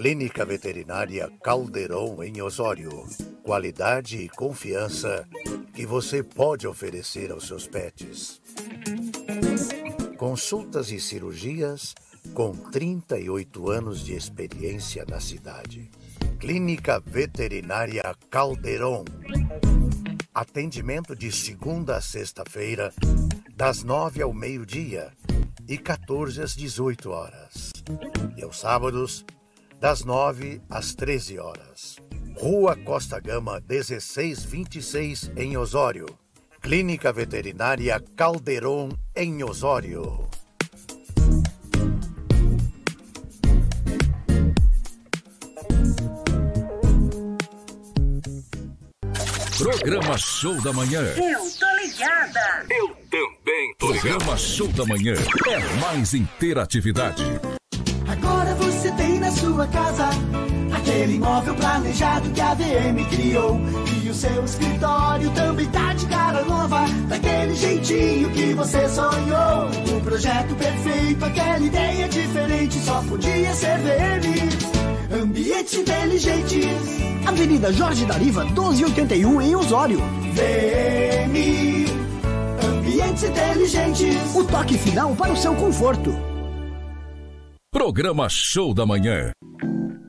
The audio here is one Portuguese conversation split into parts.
Clínica Veterinária Calderon em Osório. Qualidade e confiança que você pode oferecer aos seus pets. Consultas e cirurgias com 38 anos de experiência na cidade. Clínica Veterinária Calderon. Atendimento de segunda a sexta-feira, das nove ao meio-dia e 14 às 18 horas. E aos sábados, das 9 às 13 horas. Rua Costa Gama, 1626, em Osório. Clínica Veterinária Calderon, em Osório. Programa Show da Manhã. Eu tô ligada. Eu também tô ligado. Programa Show da Manhã é mais interatividade. Sua casa aquele imóvel planejado que a VM criou. E o seu escritório também tá de cara nova, daquele jeitinho que você sonhou. O projeto perfeito, aquela ideia diferente, só podia ser VM. Ambientes inteligentes. Avenida Jorge Dariva, 1281 em Osório. VM. Ambientes inteligentes. O toque final para o seu conforto. Programa Show da Manhã.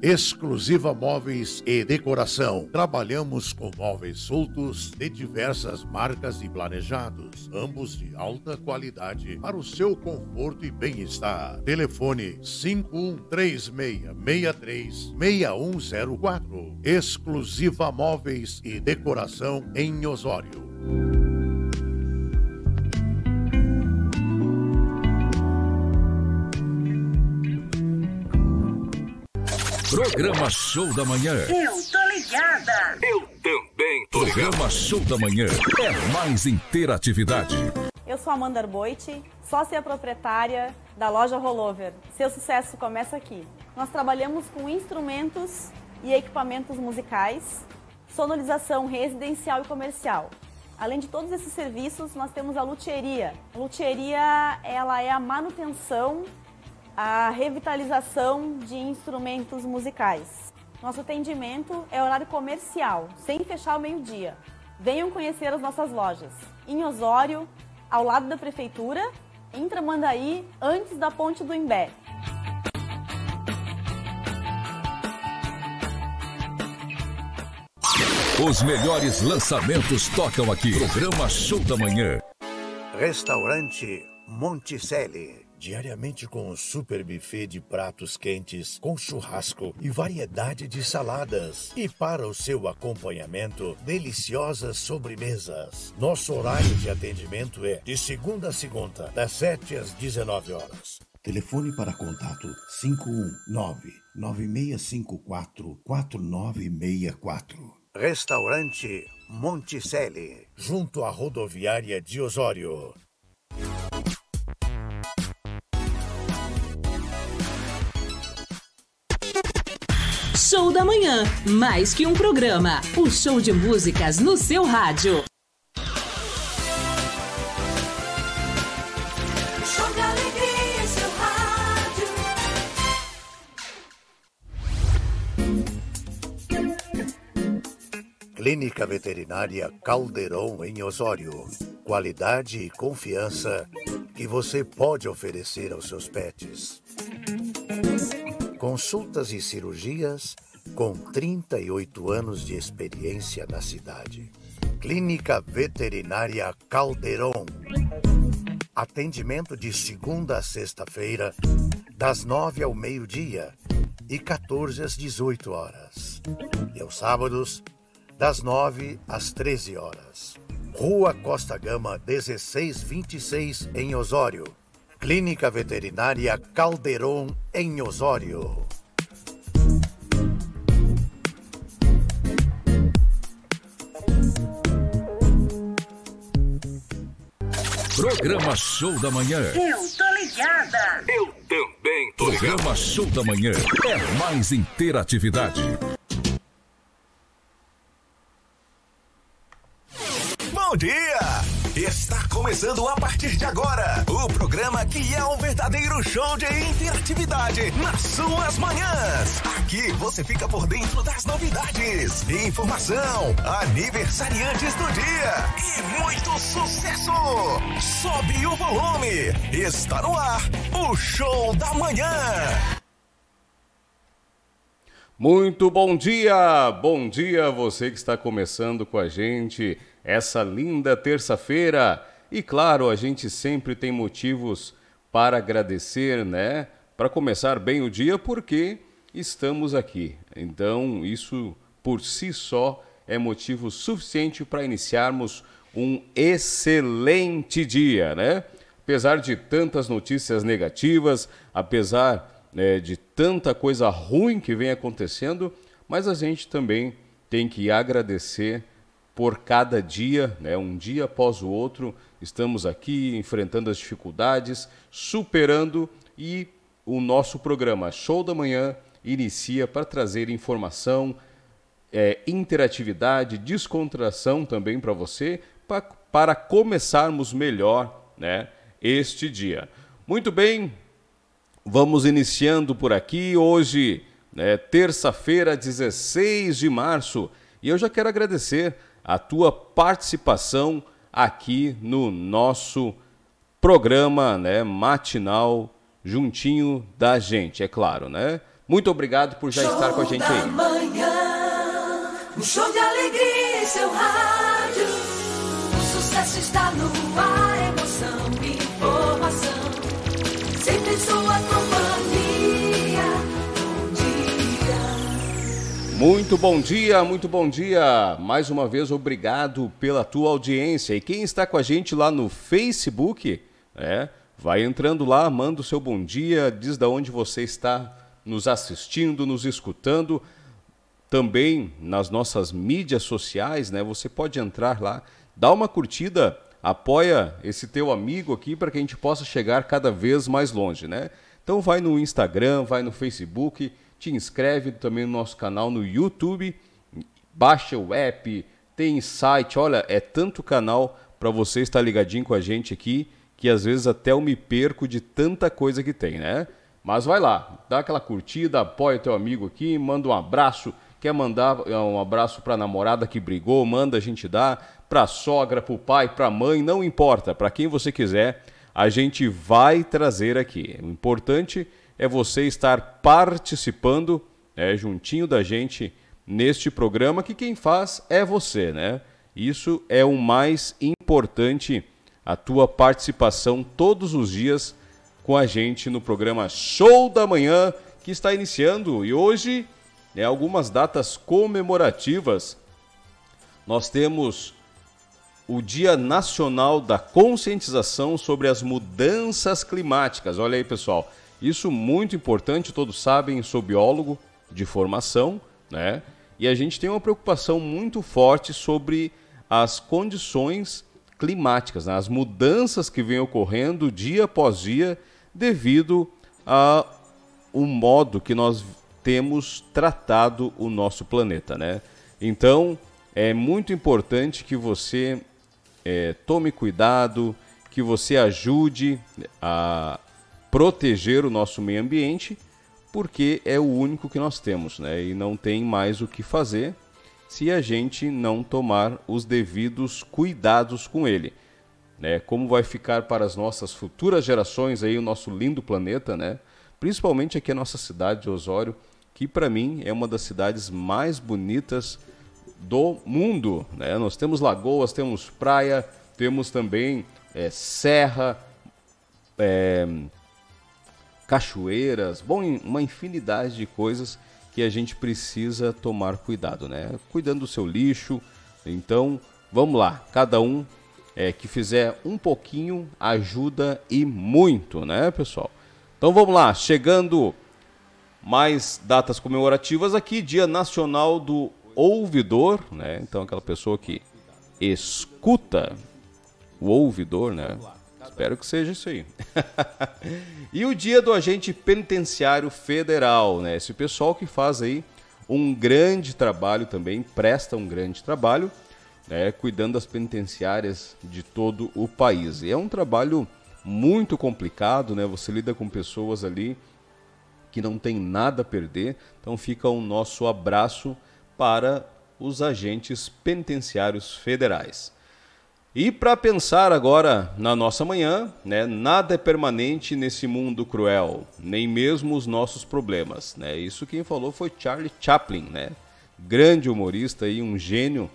Exclusiva Móveis e Decoração. Trabalhamos com móveis soltos de diversas marcas e planejados, ambos de alta qualidade para o seu conforto e bem-estar. Telefone 5136636104. Exclusiva Móveis e Decoração em Osório. Programa Show da Manhã. Eu tô ligada. Eu também tô. Programa Show da Manhã é mais interatividade. Eu sou Amanda Arboite, sócia proprietária da loja Rollover. Seu sucesso começa aqui. Nós trabalhamos com instrumentos e equipamentos musicais, sonorização residencial e comercial. Além de todos esses serviços, nós temos a luthieria. A luthieria, ela é a manutenção, a revitalização de instrumentos musicais. Nosso atendimento é horário comercial, sem fechar ao meio-dia. Venham conhecer as nossas lojas. Em Osório, ao lado da prefeitura, em Tramandaí, antes da ponte do Imbé. Os melhores lançamentos tocam aqui. Programa Show da Manhã. Restaurante Monticelli. Diariamente com um super buffet de pratos quentes, com churrasco e variedade de saladas. E para o seu acompanhamento, deliciosas sobremesas. Nosso horário de atendimento é de segunda a segunda, das 7 às 19 horas. Telefone para contato 519-9654-4964. Restaurante Monticelli, junto à rodoviária de Osório. Show da Manhã, mais que um programa. O show de músicas no seu rádio. Show de alegria, seu rádio. Clínica Veterinária Calderon em Osório. Qualidade e confiança que você pode oferecer aos seus pets. Consultas e cirurgias com 38 anos de experiência na cidade. Clínica Veterinária Calderon. Atendimento de segunda a sexta-feira, das nove ao meio-dia e 14 às 18 horas. E aos sábados, das 9 às 13 horas. Rua Costa Gama, 1626, em Osório. Clínica Veterinária Calderon, em Osório. Programa Show da Manhã. Eu tô ligada. Eu também tô ligado. Programa Show da Manhã é mais interatividade. Bom dia! Está começando a partir de agora o programa que é um verdadeiro show de interatividade nas suas manhãs. Aqui você fica por dentro das novidades, informação, aniversariantes do dia e muito sucesso. Sobe o volume. Está no ar o show da manhã. Muito bom dia! Bom dia você que está começando com a gente essa linda terça-feira. E claro, a gente sempre tem motivos para agradecer, né? Para começar bem o dia, porque estamos aqui. Então, isso por si só é motivo suficiente para iniciarmos um excelente dia, né? Apesar de tantas notícias negativas, apesar né, de tanta coisa ruim que vem acontecendo, mas a gente também tem que agradecer por cada dia, né, um dia após o outro, estamos aqui enfrentando as dificuldades, superando e o nosso programa Show da Manhã inicia para trazer informação, é, interatividade, descontração também para você, pra, para começarmos melhor né, este dia. Muito bem, vamos iniciando por aqui. Hoje, né, terça-feira, 16 de março, e eu já quero agradecer a tua participação aqui no nosso programa né, matinal juntinho da gente, é claro, né? Muito obrigado por já show estar com a gente aí. Manhã, um show de alegria em seu rádio. O sucesso está no ar, Muito bom dia, muito bom dia. Mais uma vez, obrigado pela tua audiência. E quem está com a gente lá no Facebook, é, vai entrando lá, manda o seu bom dia, diz da onde você está nos assistindo, nos escutando. Também nas nossas mídias sociais, né? Você pode entrar lá, dá uma curtida, apoia esse teu amigo aqui para que a gente possa chegar cada vez mais longe, né? Então vai no Instagram, vai no Facebook, te inscreve também no nosso canal no YouTube, baixa o app, tem site, olha, é tanto canal para você estar ligadinho com a gente aqui que às vezes até eu me perco de tanta coisa que tem, né? Mas vai lá, dá aquela curtida, apoia teu amigo aqui, manda um abraço. Quer mandar é, um abraço para a namorada que brigou, manda a gente dar. Para a sogra, para o pai, para a mãe, não importa, para quem você quiser, a gente vai trazer aqui. O importante é você estar participando né, juntinho da gente neste programa, que quem faz é você, né? Isso é o mais importante, a tua participação todos os dias com a gente no programa Show da Manhã, que está iniciando. E hoje, né, algumas datas comemorativas. Nós temos o Dia Nacional da Conscientização sobre as Mudanças Climáticas. Olha aí, pessoal. Isso muito importante, todos sabem, sou biólogo de formação, né? E a gente tem uma preocupação muito forte sobre as condições climáticas, né? as mudanças que vêm ocorrendo dia após dia devido a o modo que nós temos tratado o nosso planeta, né? Então é muito importante que você é, tome cuidado, que você ajude a proteger o nosso meio ambiente, porque é o único que nós temos, né? E não tem mais o que fazer se a gente não tomar os devidos cuidados com ele. Né? Como vai ficar para as nossas futuras gerações aí o nosso lindo planeta, né? Principalmente aqui a nossa cidade de Osório, que para mim é uma das cidades mais bonitas do mundo, né? Nós temos lagoas, temos praia, temos também é, serra, é, cachoeiras, bom, uma infinidade de coisas que a gente precisa tomar cuidado, né? Cuidando do seu lixo. Então, vamos lá, cada um é, que fizer um pouquinho ajuda e muito, né, pessoal? Então vamos lá, chegando mais datas comemorativas aqui, Dia Nacional do Ouvidor, né? Então aquela pessoa que escuta o ouvidor, né? Espero que seja isso aí. e o dia do agente penitenciário federal, né? Esse pessoal que faz aí um grande trabalho também, presta um grande trabalho. né, cuidando das penitenciárias de todo o país. E é um trabalho muito complicado, né? Você lida com pessoas ali que não tem nada a perder. Então fica o nosso abraço para os agentes penitenciários federais. E para pensar agora na nossa manhã, né, nada é permanente nesse mundo cruel, nem mesmo os nossos problemas. Né? Isso quem falou foi Charlie Chaplin, né? grande humorista e um gênio,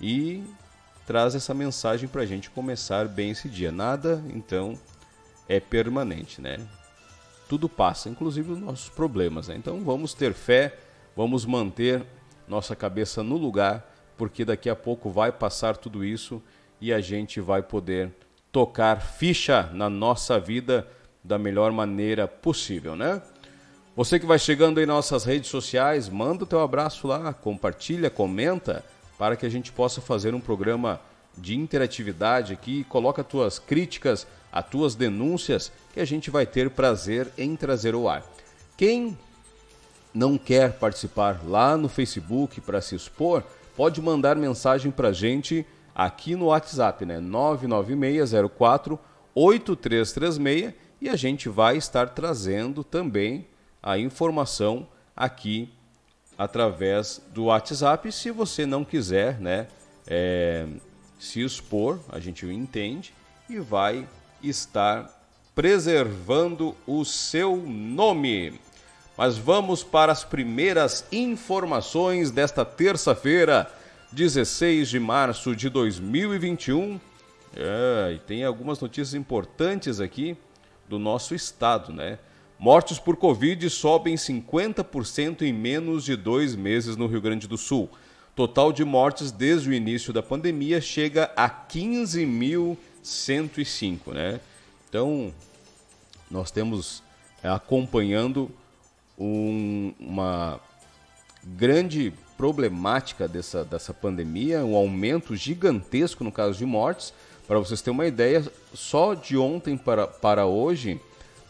e traz essa mensagem para a gente começar bem esse dia. Nada, então, é permanente, né? Tudo passa, inclusive os nossos problemas. Né? Então vamos ter fé, vamos manter nossa cabeça no lugar, porque daqui a pouco vai passar tudo isso e a gente vai poder tocar ficha na nossa vida da melhor maneira possível, né? Você que vai chegando nas nossas redes sociais, manda o teu abraço lá, compartilha, comenta, para que a gente possa fazer um programa de interatividade aqui, coloca tuas críticas, as tuas denúncias, que a gente vai ter prazer em trazer ao ar. Quem não quer participar lá no Facebook para se expor, pode mandar mensagem para a gente aqui no WhatsApp, né? 99604 8336 e a gente vai estar trazendo também a informação aqui através do WhatsApp. Se você não quiser, né, é, se expor, a gente entende e vai estar preservando o seu nome. Mas vamos para as primeiras informações desta terça-feira, 16 de março de 2021. É, e tem algumas notícias importantes aqui do nosso estado, né? Mortes por Covid sobem 50% em menos de dois meses no Rio Grande do Sul. Total de mortes desde o início da pandemia chega a 15.105, né? Então, nós temos é, acompanhando um, uma grande problemática dessa, dessa pandemia, um aumento gigantesco no caso de mortes. Para vocês terem uma ideia, só de ontem para, para hoje,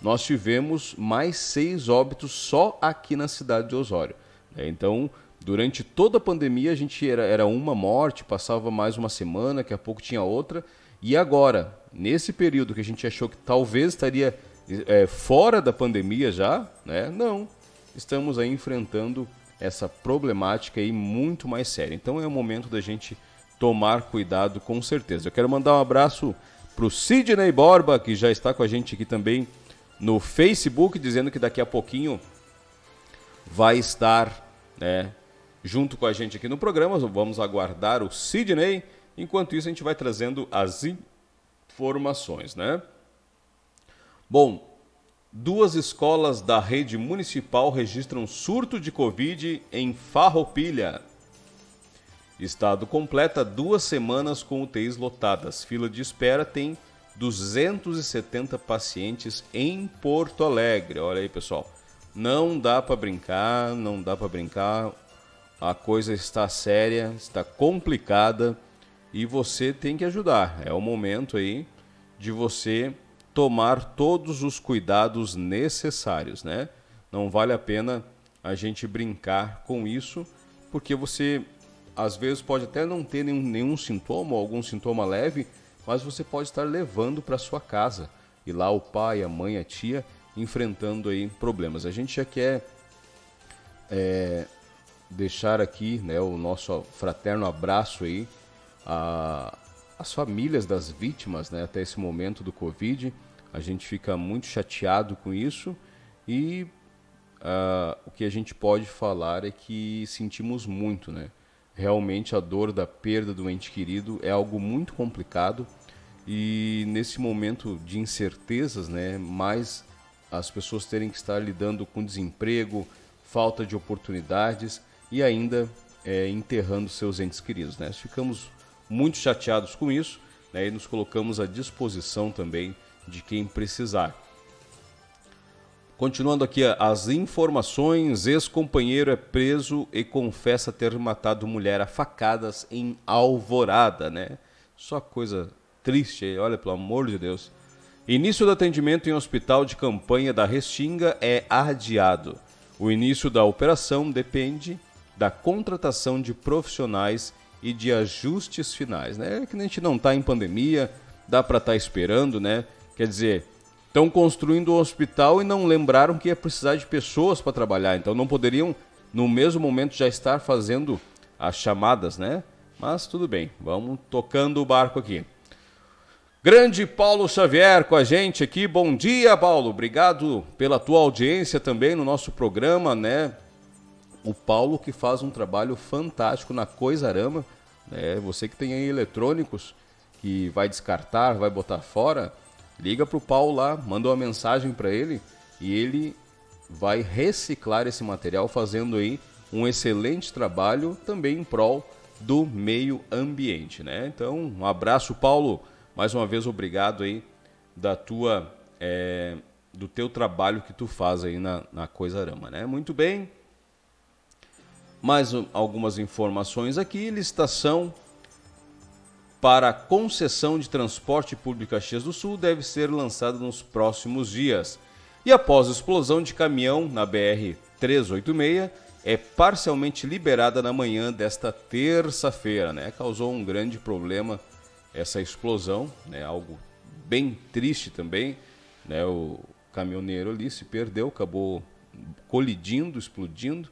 nós tivemos mais seis óbitos só aqui na cidade de Osório. É, então, durante toda a pandemia, a gente era, era uma morte, passava mais uma semana, daqui a pouco tinha outra. E agora, nesse período que a gente achou que talvez estaria é, fora da pandemia já, né? Não. Estamos aí enfrentando essa problemática aí muito mais séria. Então é o momento da gente tomar cuidado com certeza. Eu quero mandar um abraço para o Sidney Borba, que já está com a gente aqui também no Facebook, dizendo que daqui a pouquinho vai estar né, junto com a gente aqui no programa. Vamos aguardar o Sidney. Enquanto isso, a gente vai trazendo as informações, né? Bom, Duas escolas da rede municipal registram surto de Covid em Farroupilha. Estado completa duas semanas com UTIs lotadas. Fila de espera tem 270 pacientes em Porto Alegre. Olha aí, pessoal. Não dá para brincar, não dá para brincar. A coisa está séria, está complicada e você tem que ajudar. É o momento aí de você tomar todos os cuidados necessários, né? Não vale a pena a gente brincar com isso, porque você às vezes pode até não ter nenhum, nenhum sintoma algum sintoma leve, mas você pode estar levando para sua casa e lá o pai, a mãe, a tia enfrentando aí problemas. A gente já quer é, deixar aqui né, o nosso fraterno abraço aí a, as famílias das vítimas né, até esse momento do Covid a gente fica muito chateado com isso e uh, o que a gente pode falar é que sentimos muito, né? Realmente a dor da perda do ente querido é algo muito complicado e nesse momento de incertezas, né, mais as pessoas terem que estar lidando com desemprego, falta de oportunidades e ainda é, enterrando seus entes queridos. Né? Ficamos muito chateados com isso né, e nos colocamos à disposição também de quem precisar. Continuando aqui as informações, ex-companheiro é preso e confessa ter matado mulher a facadas em Alvorada, né? Só coisa triste, olha pelo amor de Deus. Início do atendimento em hospital de campanha da Restinga é adiado. O início da operação depende da contratação de profissionais e de ajustes finais, né? É que a gente não está em pandemia, dá para estar tá esperando, né? Quer dizer, estão construindo um hospital e não lembraram que ia precisar de pessoas para trabalhar, então não poderiam no mesmo momento já estar fazendo as chamadas, né? Mas tudo bem, vamos tocando o barco aqui. Grande Paulo Xavier com a gente aqui. Bom dia, Paulo. Obrigado pela tua audiência também no nosso programa, né? O Paulo que faz um trabalho fantástico na Coisarama, né? Você que tem aí eletrônicos que vai descartar, vai botar fora, liga pro Paulo lá, manda uma mensagem para ele e ele vai reciclar esse material fazendo aí um excelente trabalho também em prol do meio ambiente, né? Então, um abraço, Paulo. Mais uma vez, obrigado aí da tua, é, do teu trabalho que tu faz aí na, na Coisarama, né? Muito bem. Mais algumas informações aqui. Licitação para concessão de transporte público Caxias do Sul deve ser lançada nos próximos dias. E após a explosão de caminhão na BR 386, é parcialmente liberada na manhã desta terça-feira, né? Causou um grande problema essa explosão, né? Algo bem triste também, né? O caminhoneiro ali se perdeu, acabou colidindo, explodindo,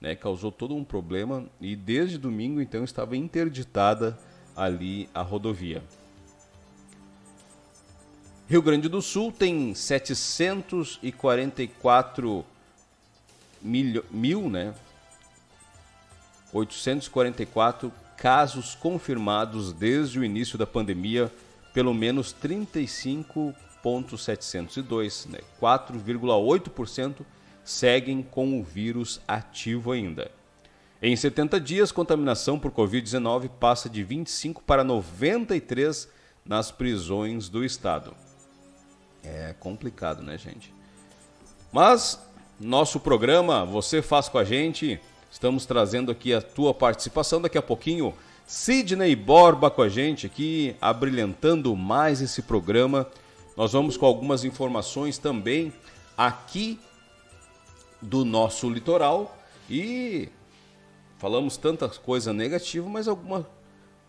né? Causou todo um problema e desde domingo então estava interditada ali a rodovia. Rio Grande do Sul tem 744 mil, mil né? 844 casos confirmados desde o início da pandemia, pelo menos 35.702, né? 4,8% seguem com o vírus ativo ainda. Em 70 dias, contaminação por Covid-19 passa de 25 para 93 nas prisões do estado. É complicado, né, gente? Mas nosso programa, você faz com a gente. Estamos trazendo aqui a tua participação daqui a pouquinho. Sidney Borba com a gente aqui, abrilhantando mais esse programa. Nós vamos com algumas informações também aqui do nosso litoral e falamos tantas coisas negativas, mas alguma,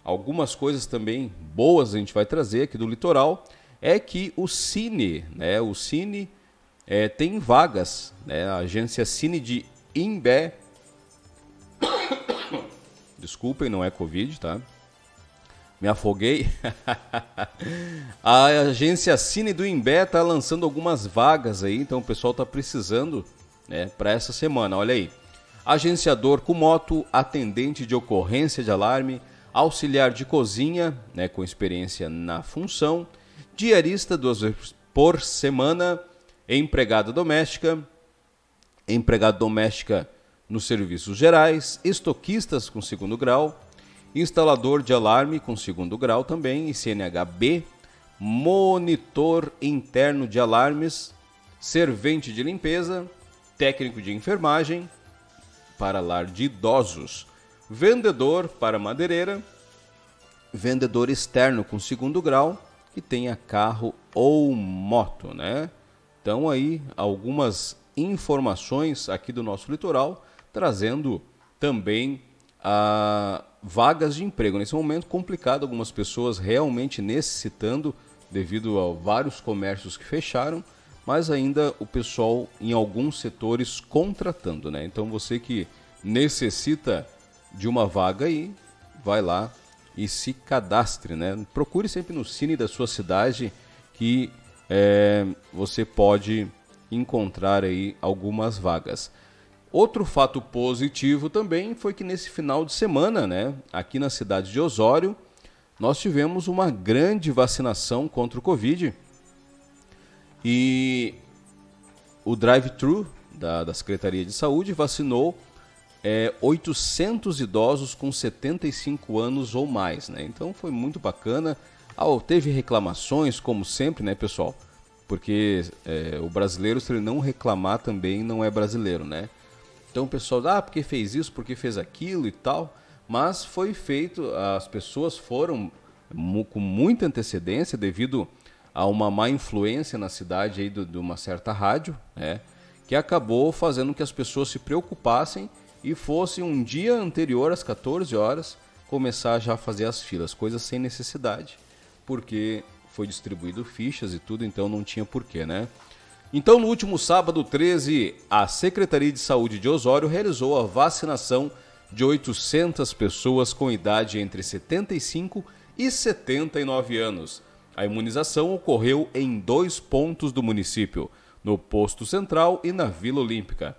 algumas coisas também boas a gente vai trazer aqui do litoral é que o Cine, né, o Cine é, tem vagas, né, a agência Cine de Imbé, desculpem, não é Covid, tá? Me afoguei. a agência Cine do Imbé está lançando algumas vagas aí, então o pessoal está precisando né, para essa semana. Olha aí. Agenciador com moto, atendente de ocorrência de alarme, auxiliar de cozinha, né, com experiência na função, diarista duas vezes por semana, empregada doméstica, empregada doméstica nos serviços gerais, estoquistas com segundo grau, instalador de alarme com segundo grau também, e CNHB, monitor interno de alarmes, servente de limpeza, técnico de enfermagem para lar de idosos, vendedor para madeireira, vendedor externo com segundo grau, que tenha carro ou moto, né? Então aí algumas informações aqui do nosso litoral, trazendo também a vagas de emprego. Nesse momento complicado, algumas pessoas realmente necessitando devido a vários comércios que fecharam, mas ainda o pessoal em alguns setores contratando, né? Então você que necessita de uma vaga aí, vai lá e se cadastre, né? Procure sempre no Cine da sua cidade que é, você pode encontrar aí algumas vagas. Outro fato positivo também foi que nesse final de semana, né, aqui na cidade de Osório, nós tivemos uma grande vacinação contra o Covid. E o drive-thru da, da Secretaria de Saúde vacinou é, 800 idosos com 75 anos ou mais, né? Então foi muito bacana. Ah, teve reclamações, como sempre, né, pessoal? Porque é, o brasileiro, se ele não reclamar, também não é brasileiro, né? Então o pessoal, ah, porque fez isso, porque fez aquilo e tal. Mas foi feito, as pessoas foram com muita antecedência devido a uma má influência na cidade aí de, uma certa rádio, né? Que acabou fazendo que as pessoas se preocupassem e fosse um dia anterior às 14 horas começar já a fazer as filas, coisas sem necessidade, porque foi distribuído fichas e tudo, então não tinha porquê, né? Então, no último sábado 13, a Secretaria de Saúde de Osório realizou a vacinação de 800 pessoas com idade entre 75 e 79 anos. A imunização ocorreu em dois pontos do município, no Posto Central e na Vila Olímpica.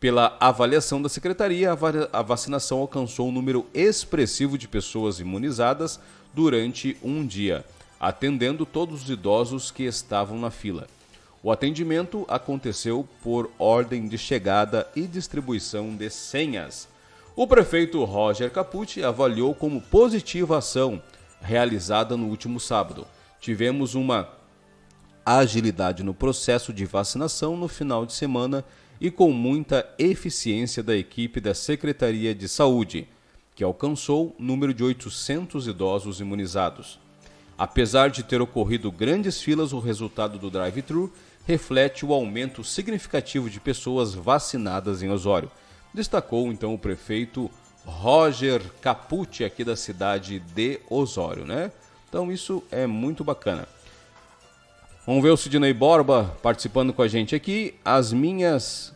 Pela avaliação da secretaria, a vacinação alcançou um número expressivo de pessoas imunizadas durante um dia, atendendo todos os idosos que estavam na fila. O atendimento aconteceu por ordem de chegada e distribuição de senhas. O prefeito Roger Capucci avaliou como positiva a ação realizada no último sábado. Tivemos uma agilidade no processo de vacinação no final de semana e com muita eficiência da equipe da Secretaria de Saúde, que alcançou o número de 800 idosos imunizados. Apesar de ter ocorrido grandes filas, o resultado do drive-thru reflete o aumento significativo de pessoas vacinadas em Osório. Destacou então o prefeito Roger Capucci aqui da cidade de Osório, né? Então isso é muito bacana. Vamos ver o Sidney Borba participando com a gente aqui. As minhas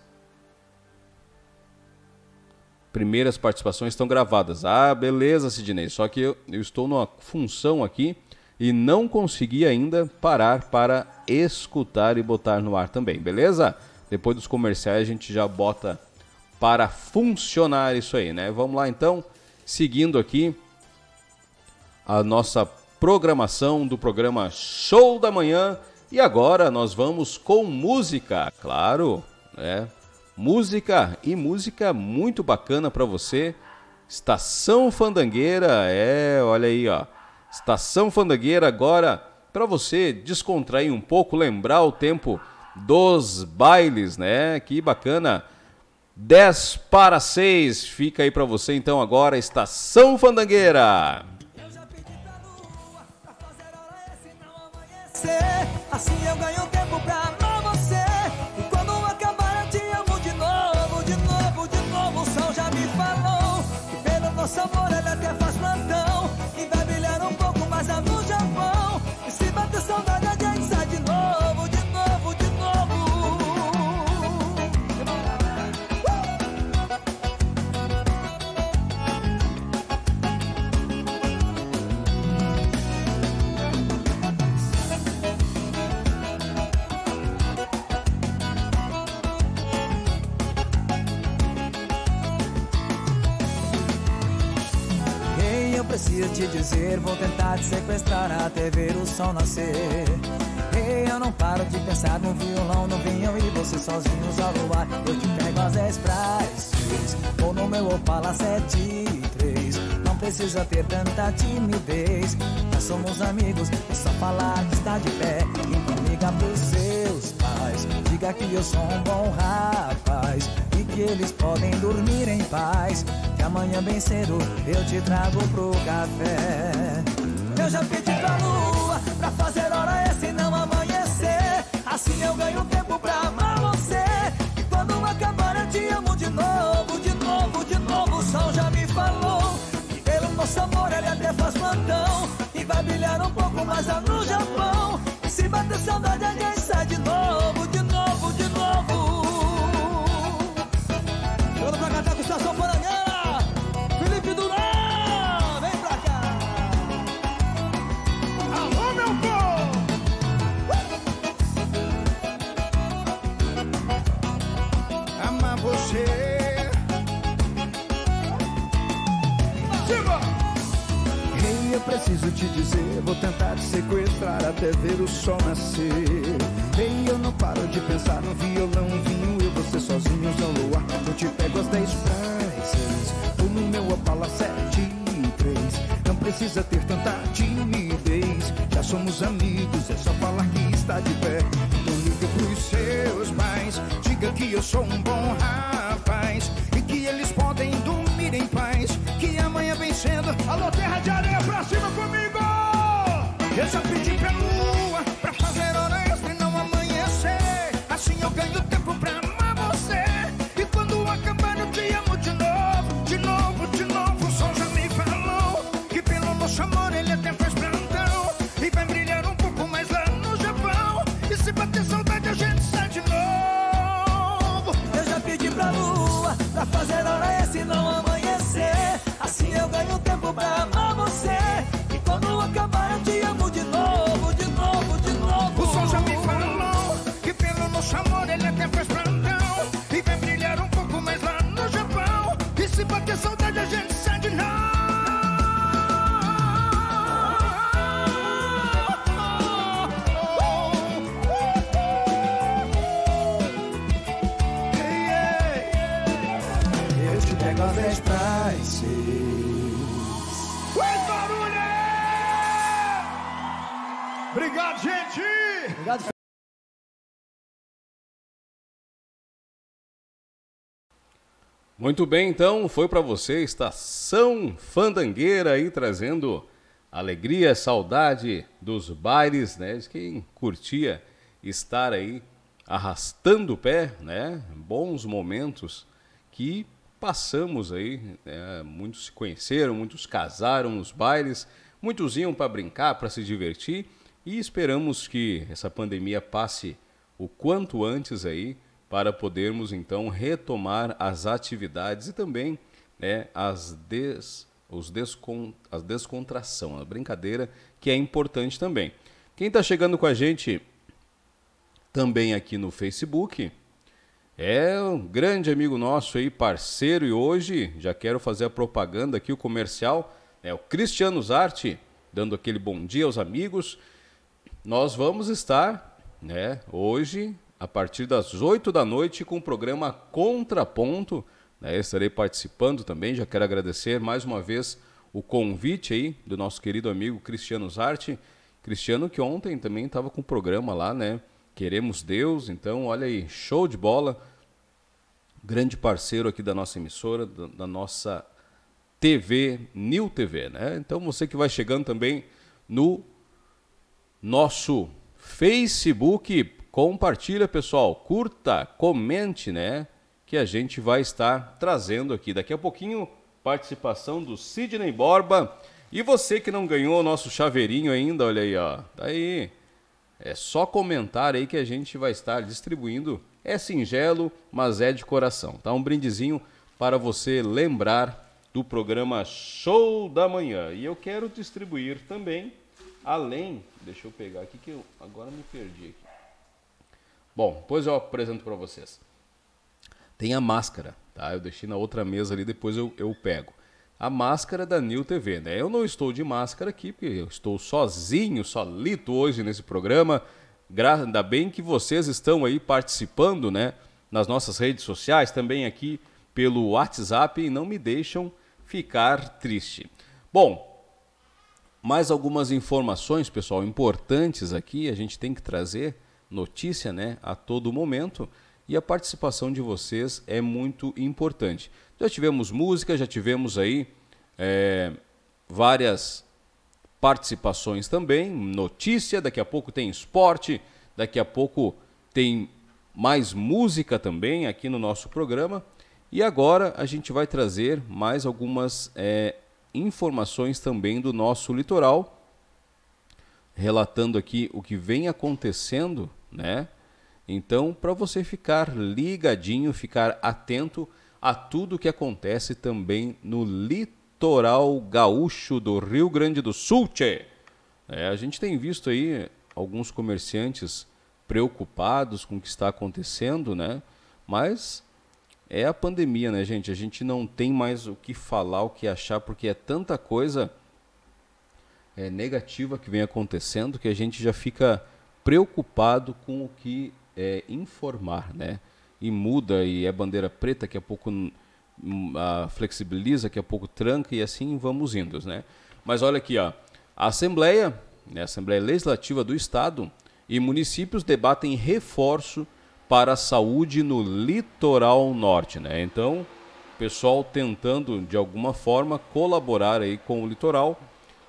primeiras participações estão gravadas. Ah, beleza, Sidney. Só que eu, eu estou numa função aqui e não consegui ainda parar para escutar e botar no ar também, beleza? Depois dos comerciais a gente já bota para funcionar isso aí, né? Vamos lá então, seguindo aqui a nossa programação do programa Show da Manhã. E agora nós vamos com música, claro, né? Música e música muito bacana para você. Estação Fandangueira, é, olha aí, ó. Estação Fandangueira agora para você descontrair um pouco, lembrar o tempo dos bailes, né? Que bacana. 10 para 6 fica aí para você então agora Estação Fandangueira. Assim eu ganho tempo preciso te dizer, vou tentar te sequestrar até ver o sol nascer. Ei, eu não paro de pensar no violão, no vinho e você sozinhos ao luar. Eu te pego às 10 pras seis, ou no meu Opala 73. Não precisa ter tanta timidez, nós somos amigos, é só falar que está de pé. Então liga pros pais, diga que eu sou um bom rapaz e que eles podem dormir em paz. Que amanhã bem cedo eu te trago pro café. Eu já pedi pra lua pra fazer hora extra e não amanhecer. Assim eu ganho tempo pra amar você. E quando acabar eu te amo de novo, de novo, de novo. O sol já me falou que pelo nosso amor ele até faz plantão. E vai brilhar um pouco mais lá no Japão. Se bater saudade até ver o sol nascer. Ei, eu não paro de pensar no violão, vinho e você sozinhos ao luar. Eu te pego às 10 pras seis, no meu Opala 7 e 3. Não precisa ter tanta timidez, já somos amigos, é só falar que está de pé. Então liga pros seus pais, diga que eu sou um Muito bem, então, foi para você Estação Fandangueira aí trazendo alegria, saudade dos bailes, né? De quem curtia estar aí arrastando o pé, né? Bons momentos que passamos aí, né? muitos se conheceram, muitos casaram nos bailes, muitos iam para brincar, para se divertir e esperamos que essa pandemia passe o quanto antes aí para podermos então retomar as atividades e também né, as, des, os descon, as descontração, a brincadeira que é importante também. Quem está chegando com a gente também aqui no Facebook é um grande amigo nosso aí, parceiro, e hoje já quero fazer a propaganda aqui, o comercial, é o Cristiano Zarte, dando aquele bom dia aos amigos. Nós vamos estar, né, hoje, a partir das 8 da noite, com o programa Contraponto. Né, estarei participando também, já quero agradecer mais uma vez o convite aí do nosso querido amigo Cristiano Zarte. Cristiano que ontem também estava com o programa lá, né? Queremos Deus, então olha aí, show de bola. Grande parceiro aqui da nossa emissora, da, da nossa TV, New TV, né? Então você que vai chegando também no nosso Facebook, compartilha, pessoal, curta, comente, né? Que a gente vai estar trazendo aqui. Daqui a pouquinho, participação do Sidney Borba. E você que não ganhou o nosso chaveirinho ainda, olha aí, ó. Tá aí. É só comentar aí que a gente vai estar distribuindo. É singelo, mas é de coração, tá? Um brindezinho para você lembrar do programa Show da Manhã. E eu quero distribuir também, além, deixa eu pegar aqui que eu agora me perdi aqui. Bom, depois eu apresento para vocês. Tem a máscara, tá? Eu deixei na outra mesa ali, depois eu, eu pego. A máscara da New TV, né? Eu não estou de máscara aqui, porque eu estou sozinho, solito hoje nesse programa. Gra ainda bem que vocês estão aí participando, né? Nas nossas redes sociais, também aqui pelo WhatsApp e não me deixam ficar triste. Bom, mais algumas informações, pessoal, importantes aqui, a gente tem que trazer notícia, né, a todo momento, e a participação de vocês é muito importante. Já tivemos música, já tivemos aí é, várias participações também, notícia, daqui a pouco tem esporte, daqui a pouco tem mais música também aqui no nosso programa. E agora a gente vai trazer mais algumas é, informações também do nosso litoral, relatando aqui o que vem acontecendo, né? Então, para você ficar ligadinho, ficar atento a tudo que acontece também no litoral gaúcho do Rio Grande do Sul. Tchê. É, a gente tem visto aí alguns comerciantes preocupados com o que está acontecendo, né? Mas é a pandemia, né, gente? A gente não tem mais o que falar, o que achar, porque é tanta coisa é, negativa que vem acontecendo que a gente já fica preocupado com o que é, informar, né? E muda, e é bandeira preta, daqui a pouco a flexibiliza, daqui a pouco tranca, e assim vamos indo, né? Mas olha aqui, ó, a Assembleia, né, a Assembleia Legislativa do Estado e municípios debatem reforço para a saúde no litoral norte, né? Então, pessoal tentando de alguma forma colaborar aí com o litoral.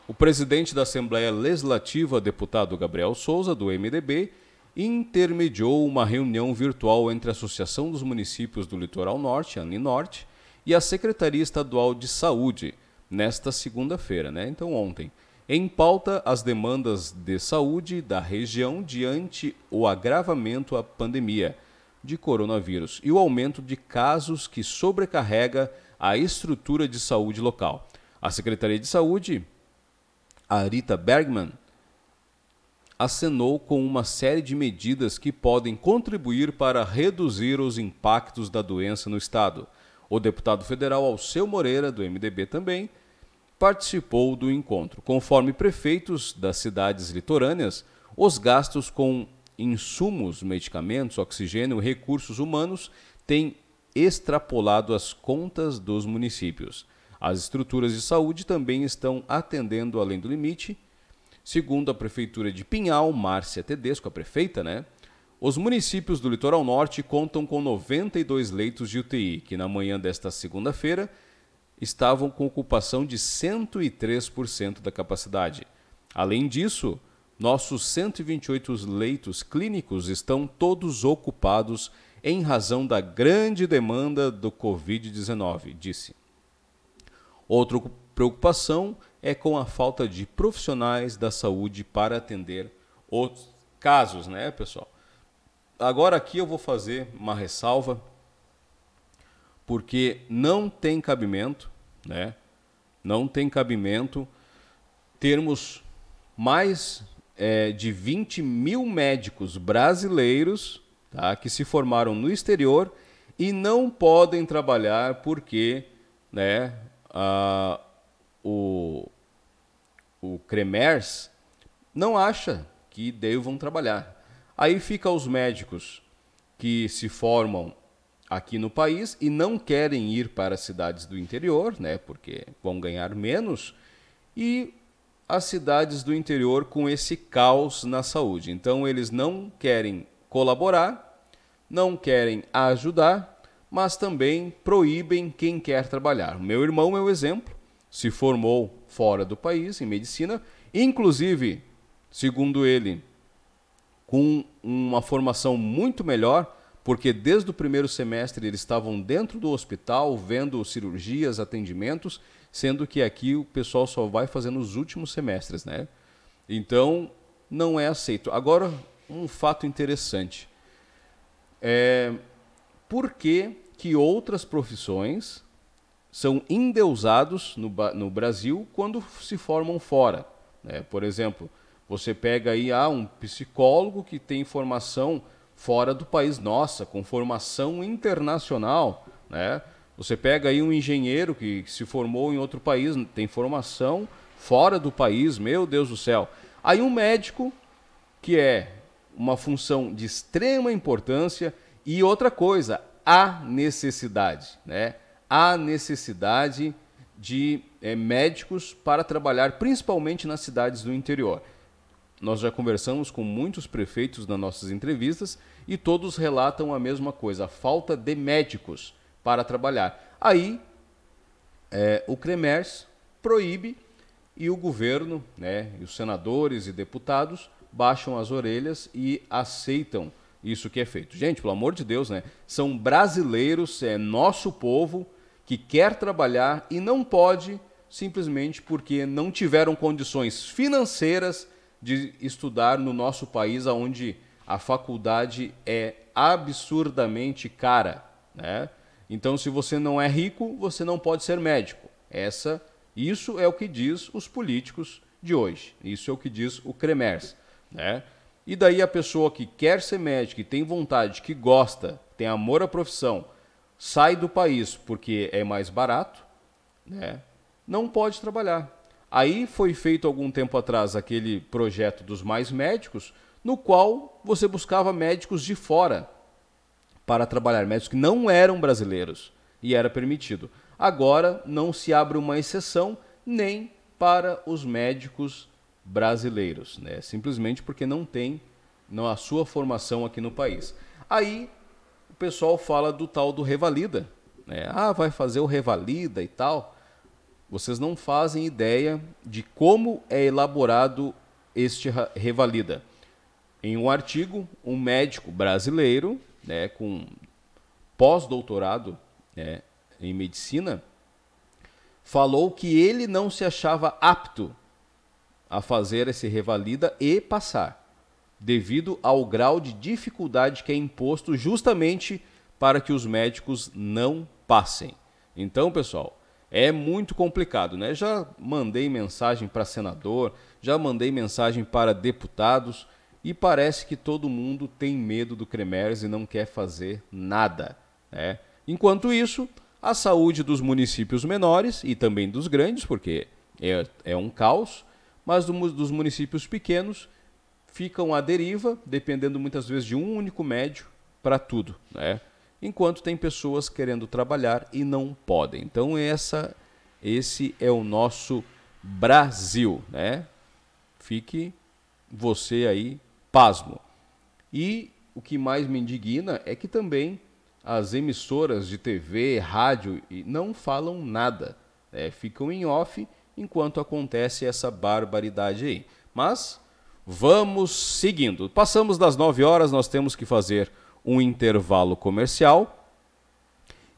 O presidente da Assembleia Legislativa, deputado Gabriel Souza, do MDB, intermediou uma reunião virtual entre a Associação dos Municípios do Litoral Norte, a Norte, e a Secretaria Estadual de Saúde, nesta segunda-feira, né? Então, ontem. Em pauta, as demandas de saúde da região diante o agravamento da pandemia de coronavírus e o aumento de casos que sobrecarrega a estrutura de saúde local. A Secretaria de Saúde, a Rita Bergman, acenou com uma série de medidas que podem contribuir para reduzir os impactos da doença no estado. O deputado federal Alceu Moreira, do MDB também, participou do encontro. Conforme prefeitos das cidades litorâneas, os gastos com insumos, medicamentos, oxigênio e recursos humanos têm extrapolado as contas dos municípios. As estruturas de saúde também estão atendendo além do limite. Segundo a prefeitura de Pinhal, Márcia Tedesco, a prefeita, né? Os municípios do litoral norte contam com 92 leitos de UTI, que na manhã desta segunda-feira estavam com ocupação de 103% da capacidade. Além disso, nossos 128 leitos clínicos estão todos ocupados em razão da grande demanda do Covid-19, disse. Outra preocupação é com a falta de profissionais da saúde para atender outros casos, né, pessoal? Agora aqui eu vou fazer uma ressalva, porque não tem cabimento né? Não tem cabimento termos mais é, de 20 mil médicos brasileiros tá, que se formaram no exterior e não podem trabalhar porque né, a, o, o Cremers não acha que devam trabalhar. Aí fica os médicos que se formam aqui no país e não querem ir para as cidades do interior, né, porque vão ganhar menos, e as cidades do interior com esse caos na saúde. Então eles não querem colaborar, não querem ajudar, mas também proíbem quem quer trabalhar. Meu irmão é o exemplo, se formou fora do país em medicina, inclusive, segundo ele, com uma formação muito melhor porque desde o primeiro semestre eles estavam dentro do hospital, vendo cirurgias, atendimentos, sendo que aqui o pessoal só vai fazer nos últimos semestres, né? Então, não é aceito. Agora, um fato interessante. É, por que, que outras profissões são endeusados no, no Brasil quando se formam fora? Né? Por exemplo, você pega aí ah, um psicólogo que tem formação fora do país, nossa, com formação internacional, né? Você pega aí um engenheiro que se formou em outro país, tem formação fora do país, meu Deus do céu. Aí um médico, que é uma função de extrema importância, e outra coisa, há necessidade, né? Há necessidade de é, médicos para trabalhar principalmente nas cidades do interior. Nós já conversamos com muitos prefeitos nas nossas entrevistas e todos relatam a mesma coisa, a falta de médicos para trabalhar. Aí é, o CREMERS proíbe e o governo, né, e os senadores e deputados baixam as orelhas e aceitam isso que é feito. Gente, pelo amor de Deus, né? São brasileiros, é nosso povo que quer trabalhar e não pode simplesmente porque não tiveram condições financeiras de estudar no nosso país onde a faculdade é absurdamente cara, né? Então, se você não é rico, você não pode ser médico. Essa, isso é o que diz os políticos de hoje. Isso é o que diz o Cremers, né? E daí a pessoa que quer ser médico, que tem vontade, que gosta, tem amor à profissão, sai do país porque é mais barato, né? Não pode trabalhar. Aí foi feito algum tempo atrás aquele projeto dos mais médicos, no qual você buscava médicos de fora para trabalhar, médicos que não eram brasileiros e era permitido. Agora não se abre uma exceção nem para os médicos brasileiros, né? simplesmente porque não tem não, a sua formação aqui no país. Aí o pessoal fala do tal do revalida. Né? Ah, vai fazer o revalida e tal. Vocês não fazem ideia de como é elaborado este revalida. Em um artigo, um médico brasileiro, né, com pós-doutorado né, em medicina, falou que ele não se achava apto a fazer esse revalida e passar, devido ao grau de dificuldade que é imposto justamente para que os médicos não passem. Então, pessoal, é muito complicado, né? Já mandei mensagem para senador, já mandei mensagem para deputados e parece que todo mundo tem medo do Cremers e não quer fazer nada, né? Enquanto isso, a saúde dos municípios menores e também dos grandes, porque é, é um caos, mas do, dos municípios pequenos ficam à deriva, dependendo muitas vezes de um único médio para tudo, né? enquanto tem pessoas querendo trabalhar e não podem. Então essa, esse é o nosso Brasil, né? Fique você aí pasmo. E o que mais me indigna é que também as emissoras de TV, rádio não falam nada, né? ficam em off enquanto acontece essa barbaridade aí. Mas vamos seguindo. Passamos das 9 horas, nós temos que fazer um intervalo comercial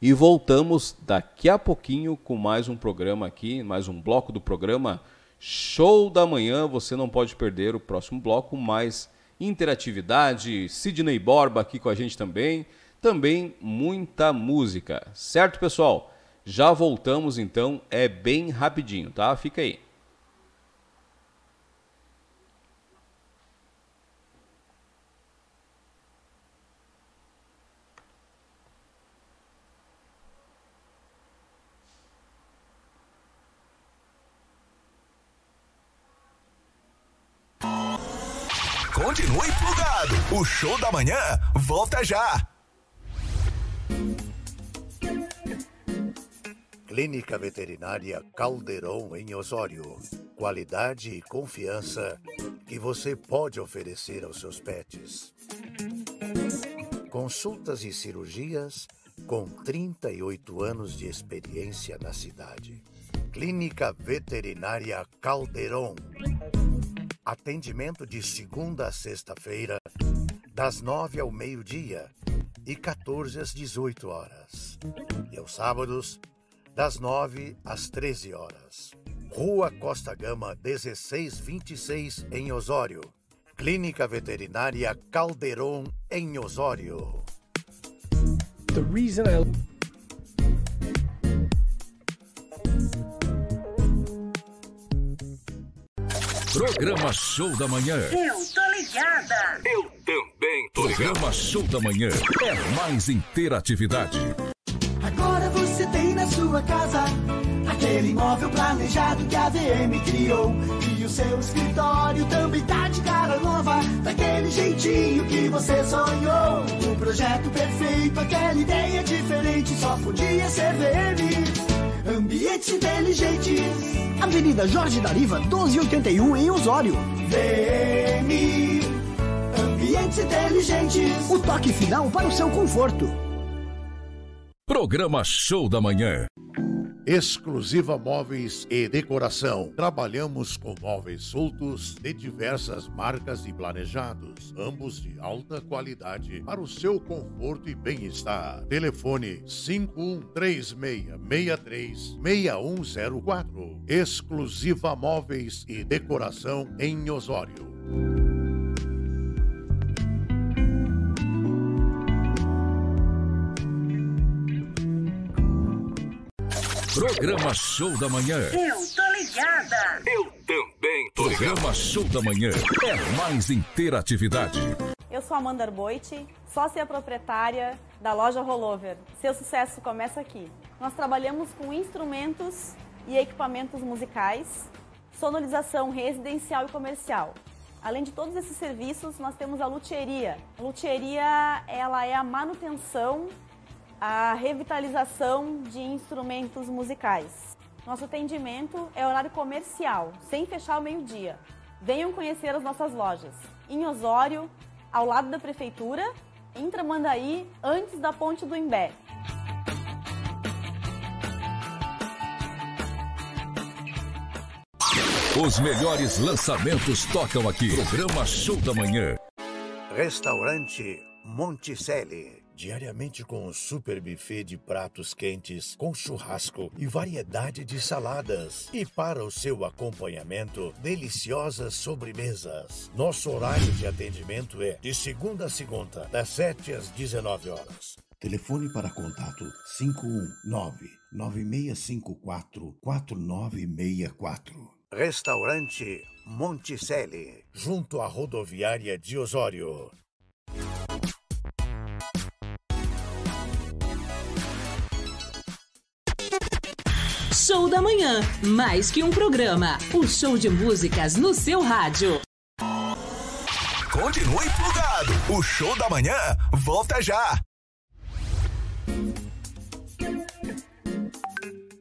e voltamos daqui a pouquinho com mais um programa aqui, mais um bloco do programa Show da Manhã. Você não pode perder o próximo bloco, mais interatividade, Sidney Borba aqui com a gente também, também muita música. Certo, pessoal? Já voltamos então, é bem rapidinho, tá? Fica aí. Continue plugado. O show da manhã volta já. Clínica Veterinária Caldeirão em Osório. Qualidade e confiança que você pode oferecer aos seus pets. Consultas e cirurgias com 38 anos de experiência na cidade. Clínica Veterinária Caldeirão Atendimento de segunda a sexta-feira, das nove ao meio-dia e 14 às 18 horas. E aos sábados, das nove às 13 horas. Rua Costa Gama, 1626, em Osório. Clínica Veterinária Calderon, em Osório. The reason I Programa Show da Manhã. Eu tô ligada. Eu também tô Programa Show da Manhã é mais interatividade. Sua casa aquele imóvel planejado que a VM criou. E o seu escritório também tá de cara nova, daquele jeitinho que você sonhou. O projeto perfeito, aquela ideia diferente, só podia ser VM. Ambientes inteligentes. Avenida Jorge Dariva, 1281 em Osório. VM. Ambientes inteligentes. O toque final para o seu conforto. Programa Show da Manhã. Exclusiva Móveis e Decoração. Trabalhamos com móveis soltos de diversas marcas e planejados, ambos de alta qualidade para o seu conforto e bem-estar. Telefone 5136636104. Exclusiva Móveis e Decoração em Osório. Programa Show da Manhã. Eu tô ligada. Eu também tô Programa Show da Manhã é mais interatividade. Eu sou Amanda Arboite, sócia proprietária da loja Rollover. Seu sucesso começa aqui. Nós trabalhamos com instrumentos e equipamentos musicais, sonorização residencial e comercial. Além de todos esses serviços, nós temos a luthieria. A luthieria, ela é a manutenção a revitalização de instrumentos musicais. Nosso atendimento é horário comercial, sem fechar ao meio-dia. Venham conhecer as nossas lojas. Em Osório, ao lado da prefeitura, em Tramandaí, antes da ponte do Imbé. Os melhores lançamentos tocam aqui. Programa Show da Manhã. Restaurante Monticelli diariamente com um super buffet de pratos quentes, com churrasco e variedade de saladas. E para o seu acompanhamento, deliciosas sobremesas. Nosso horário de atendimento é de segunda a segunda, das 7 às 19 horas. Telefone para contato 519-9654-4964. Restaurante Monticelli, junto à rodoviária de Osório. Show da Manhã, mais que um programa. O show de músicas no seu rádio. Continue plugado. O show da manhã volta já.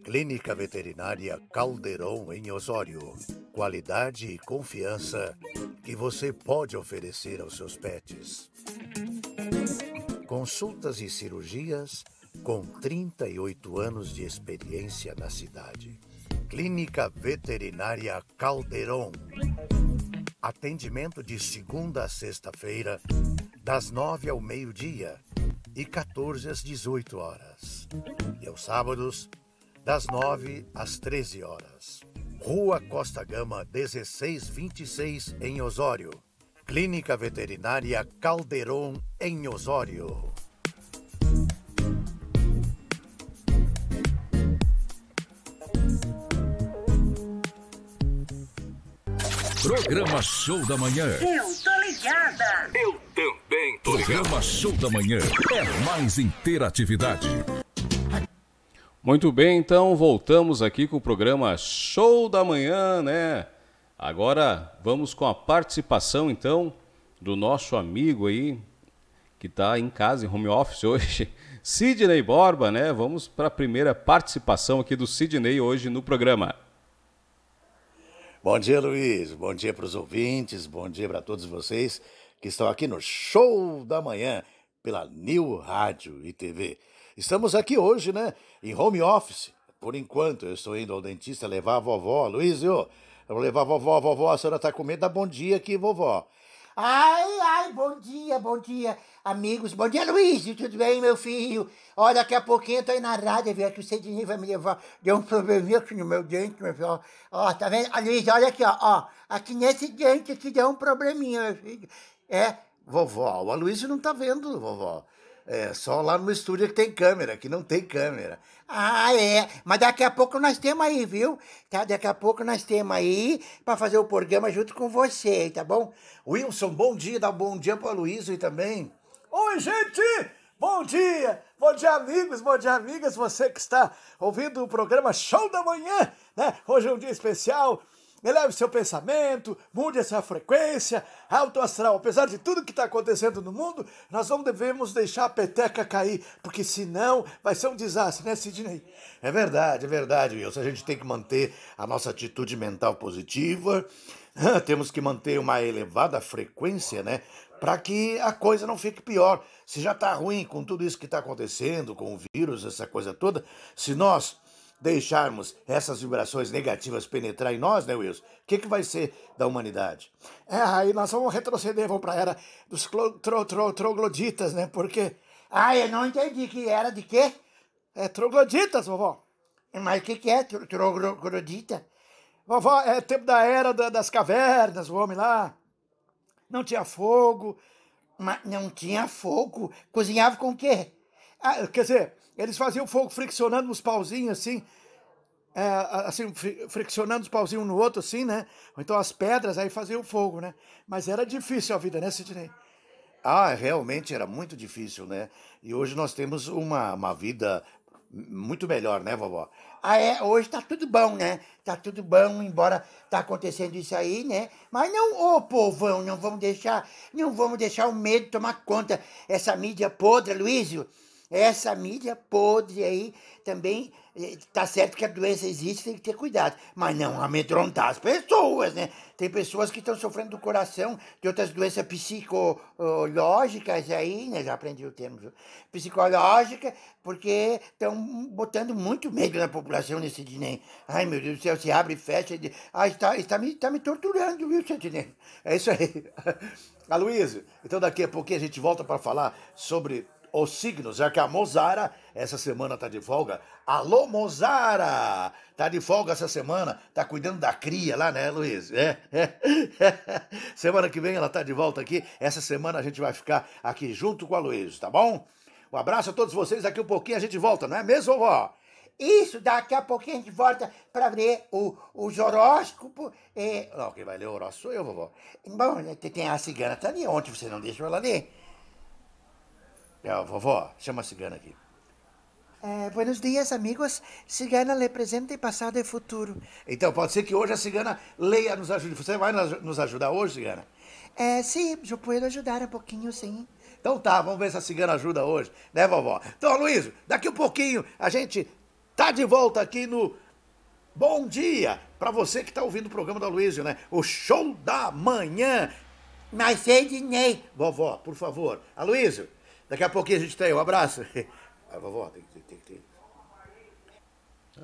Clínica Veterinária Caldeirão em Osório. Qualidade e confiança que você pode oferecer aos seus pets. Consultas e cirurgias com 38 anos de experiência na cidade. Clínica Veterinária Caldeirão. Atendimento de segunda a sexta-feira, das 9 ao meio-dia e 14 às 18 horas. E aos sábados, das 9 às 13 horas. Rua Costa Gama, 1626, em Osório. Clínica Veterinária Caldeirão, em Osório. Programa Show da Manhã. Eu tô ligada. Eu também tô Programa Show da Manhã é mais interatividade. Muito bem, então voltamos aqui com o programa Show da Manhã, né? Agora vamos com a participação então do nosso amigo aí que está em casa em home office hoje, Sidney Borba, né? Vamos para a primeira participação aqui do Sidney hoje no programa. Bom dia, Luiz. Bom dia para os ouvintes. Bom dia para todos vocês que estão aqui no Show da Manhã pela New Rádio e TV. Estamos aqui hoje, né, em home office. Por enquanto, eu estou indo ao dentista levar a vovó. Luiz, eu vou levar a vovó. A vovó, a senhora está com medo? Dá bom dia aqui, vovó. Ai, ai, bom dia, bom dia, amigos. Bom dia, Luiz. Tudo bem, meu filho? Ó, daqui a pouquinho eu tô aí na rádio, ver que o Cedinho vai me levar. Deu um probleminha aqui no meu dente, meu filho. Ó, tá vendo? Ah, Luiz, olha aqui, ó, ó. Aqui nesse dente aqui deu um probleminha, meu filho. É. Vovó, o Aloysio não tá vendo, vovó. É só lá no estúdio que tem câmera, que não tem câmera. Ah, é. Mas daqui a pouco nós temos aí, viu? Tá? Daqui a pouco nós temos aí pra fazer o programa junto com você, tá bom? Wilson, bom dia. Dá um bom dia pro Aloysio também. Oi, gente! Bom dia! Bom dia, amigos, bom dia, amigas. Você que está ouvindo o programa Show da Manhã, né? Hoje é um dia especial. Eleve seu pensamento, mude a sua frequência, alto astral. Apesar de tudo que está acontecendo no mundo, nós não devemos deixar a peteca cair, porque senão vai ser um desastre, né, Sidney? É verdade, é verdade, Wilson. A gente tem que manter a nossa atitude mental positiva, temos que manter uma elevada frequência, né? Para que a coisa não fique pior. Se já está ruim com tudo isso que está acontecendo, com o vírus, essa coisa toda, se nós deixarmos essas vibrações negativas penetrar em nós, né, Wilson? O que, que vai ser da humanidade? É, aí nós vamos retroceder, vamos para a era dos tro, tro, trogloditas, né? Porque. Ah, eu não entendi que era de quê? É trogloditas, vovó. Mas o que, que é tro- troglodita? Vovó, é tempo da era da- das cavernas, o homem lá. Não tinha fogo. Mas não tinha fogo? Cozinhava com o quê? Ah, quer dizer, eles faziam fogo friccionando os pauzinhos assim, é, assim, fri- friccionando os pauzinhos um no outro assim, né? Ou então as pedras, aí faziam fogo, né? Mas era difícil a vida, né, Sidney? Ah, realmente era muito difícil, né? E hoje nós temos uma, uma vida muito melhor, né, vovó? Ah, é, hoje tá tudo bom, né? Tá tudo bom, embora tá acontecendo isso aí, né? Mas não, ô povão, não vamos deixar, não vamos deixar o medo tomar conta. Essa mídia podre, Luísio, essa mídia podre aí também, eh, tá certo que a doença existe, tem que ter cuidado. Mas não amedrontar as pessoas, né? Tem pessoas que estão sofrendo do coração, de outras doenças psicológicas aí, né? Já aprendi o termo? Psicológica, porque estão botando muito medo na população nesse Sidney. Ai, meu Deus do céu, se abre e fecha. de- está, está, me, está me torturando, viu, Sidney? É isso aí. Aloysio, então daqui a pouquinho a gente volta para falar sobre os signos, já que a Mozara essa semana tá de folga. Alô, Mozara! Tá de folga essa semana, tá cuidando da cria lá, né, Luiz? É, é. semana que vem ela tá de volta aqui. Essa semana a gente vai ficar aqui junto com a Luiz, tá bom? Um abraço a todos vocês. Daqui um pouquinho a gente volta, não é mesmo, vovó? Isso, daqui a pouquinho a gente volta para ler o, os horóscopos. É... Não, quem vai ler o horóscopo sou eu, vovó. Bom, né, tem a cigana tá ali. Ontem você não deixou ela ler. É, vovó, chama a cigana aqui. É, buenos dias, amigos. Cigana lê presente, passado e futuro. Então, pode ser que hoje a cigana leia, nos ajude. Você vai nos ajudar hoje, cigana? É, sim, eu posso ajudar um pouquinho, sim. Então tá, vamos ver se a cigana ajuda hoje, né, vovó? Então, Luiz, daqui um pouquinho a gente tá de volta aqui no Bom Dia, para você que tá ouvindo o programa da Luísio, né? O show da manhã. Mas sem dinheiro. Vovó, por favor. Aloysio, daqui a pouquinho a gente tem um abraço. Vovó, tem. Tem,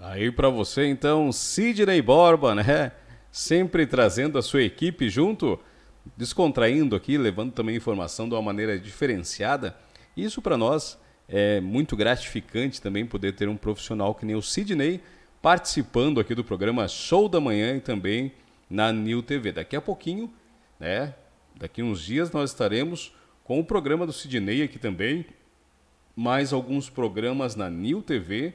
Aí para você então, Sidney Borba, né? Sempre trazendo a sua equipe junto, descontraindo aqui, levando também informação de uma maneira diferenciada. Isso para nós é muito gratificante também poder ter um profissional que nem o Sidney participando aqui do programa Show da Manhã e também na New TV. Daqui a pouquinho, né? Daqui uns dias nós estaremos com o programa do Sidney aqui também, mais alguns programas na New TV.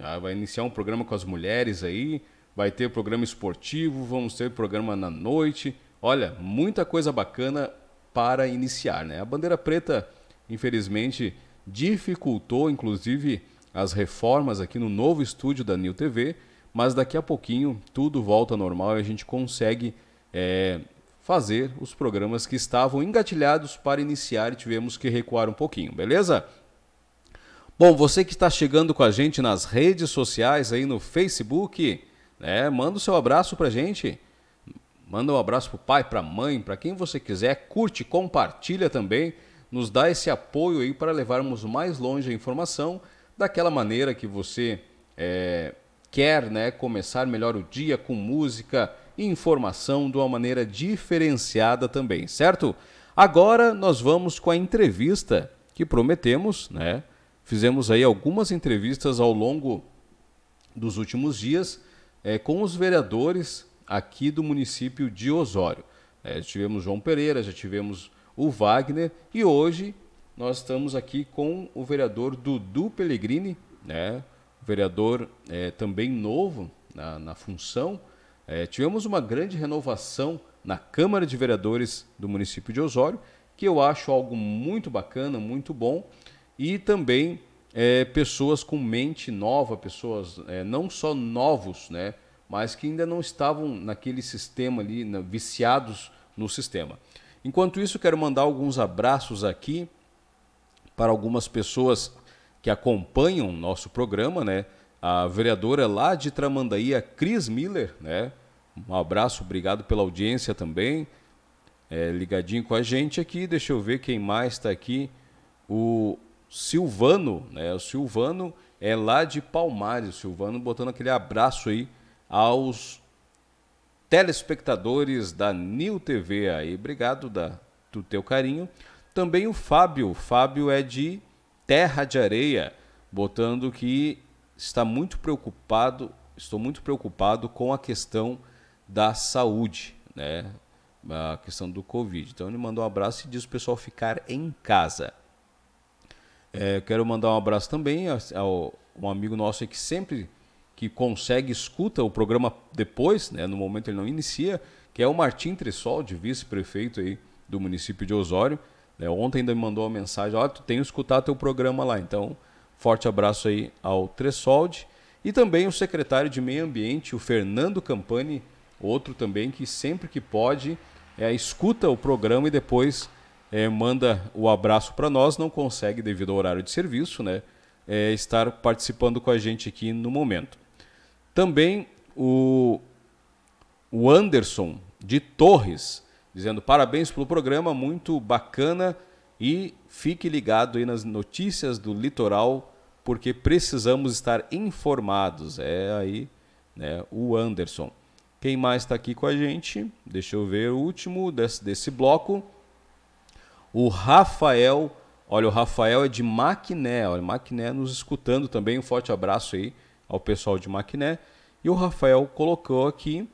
Ah, vai iniciar um programa com as mulheres aí, vai ter programa esportivo, vamos ter programa na noite. Olha, muita coisa bacana para iniciar, né? A bandeira preta, infelizmente, dificultou inclusive as reformas aqui no novo estúdio da New TV, mas daqui a pouquinho tudo volta ao normal e a gente consegue é, fazer os programas que estavam engatilhados para iniciar e tivemos que recuar um pouquinho, beleza? Bom, você que está chegando com a gente nas redes sociais aí no Facebook, né, manda o seu abraço pra gente. Manda um abraço pro pai, pra mãe, para quem você quiser, curte, compartilha também, nos dá esse apoio aí para levarmos mais longe a informação daquela maneira que você é, quer, né, começar melhor o dia com música informação de uma maneira diferenciada também, certo? Agora nós vamos com a entrevista que prometemos, né? Fizemos aí algumas entrevistas ao longo dos últimos dias é, com os vereadores aqui do município de Osório. É, já tivemos João Pereira, já tivemos o Wagner e hoje nós estamos aqui com o vereador Dudu Pellegrini, né? vereador é, também novo na, na função. É, tivemos uma grande renovação na Câmara de Vereadores do município de Osório, que eu acho algo muito bacana, muito bom e também é, pessoas com mente nova, pessoas é, não só novos, né, mas que ainda não estavam naquele sistema ali, né, viciados no sistema. Enquanto isso, quero mandar alguns abraços aqui para algumas pessoas que acompanham nosso programa, né? A vereadora lá de Tramandaí, a Cris Miller, né? Um abraço, obrigado pela audiência também. É, ligadinho com a gente aqui. Deixa eu ver quem mais está aqui. O Silvano, né? O Silvano é lá de Palmares. O Silvano botando aquele abraço aí aos telespectadores da New TV aí. Obrigado da, do teu carinho. Também o Fábio. O Fábio é de Terra de Areia, botando que está muito preocupado, estou muito preocupado com a questão da saúde, né? A questão do Covid. Então ele mandou um abraço e diz o pessoal ficar em casa. É, quero mandar um abraço também ao, um amigo nosso que sempre que consegue escuta o programa depois, né, no momento ele não inicia, que é o Martim Tressol, de vice-prefeito aí do município de Osório. É, ontem ainda me mandou uma mensagem, olha, tu tem escutado teu programa lá, então forte abraço aí ao Tressolde. E também o secretário de Meio Ambiente, o Fernando Campani, outro também que sempre que pode é, escuta o programa e depois é, manda o abraço para nós, não consegue devido ao horário de serviço, né? É, estar participando com a gente aqui no momento. Também o, o Anderson de Torres, dizendo parabéns pelo programa, muito bacana e fique ligado aí nas notícias do litoral, porque precisamos estar informados. É aí né, o Anderson. Quem mais está aqui com a gente? Deixa eu ver o último desse, desse bloco. O Rafael Olha, o Rafael é de Maquiné, olha, Maquiné nos escutando também. Um forte abraço aí ao pessoal de Maquiné. E o Rafael colocou aqui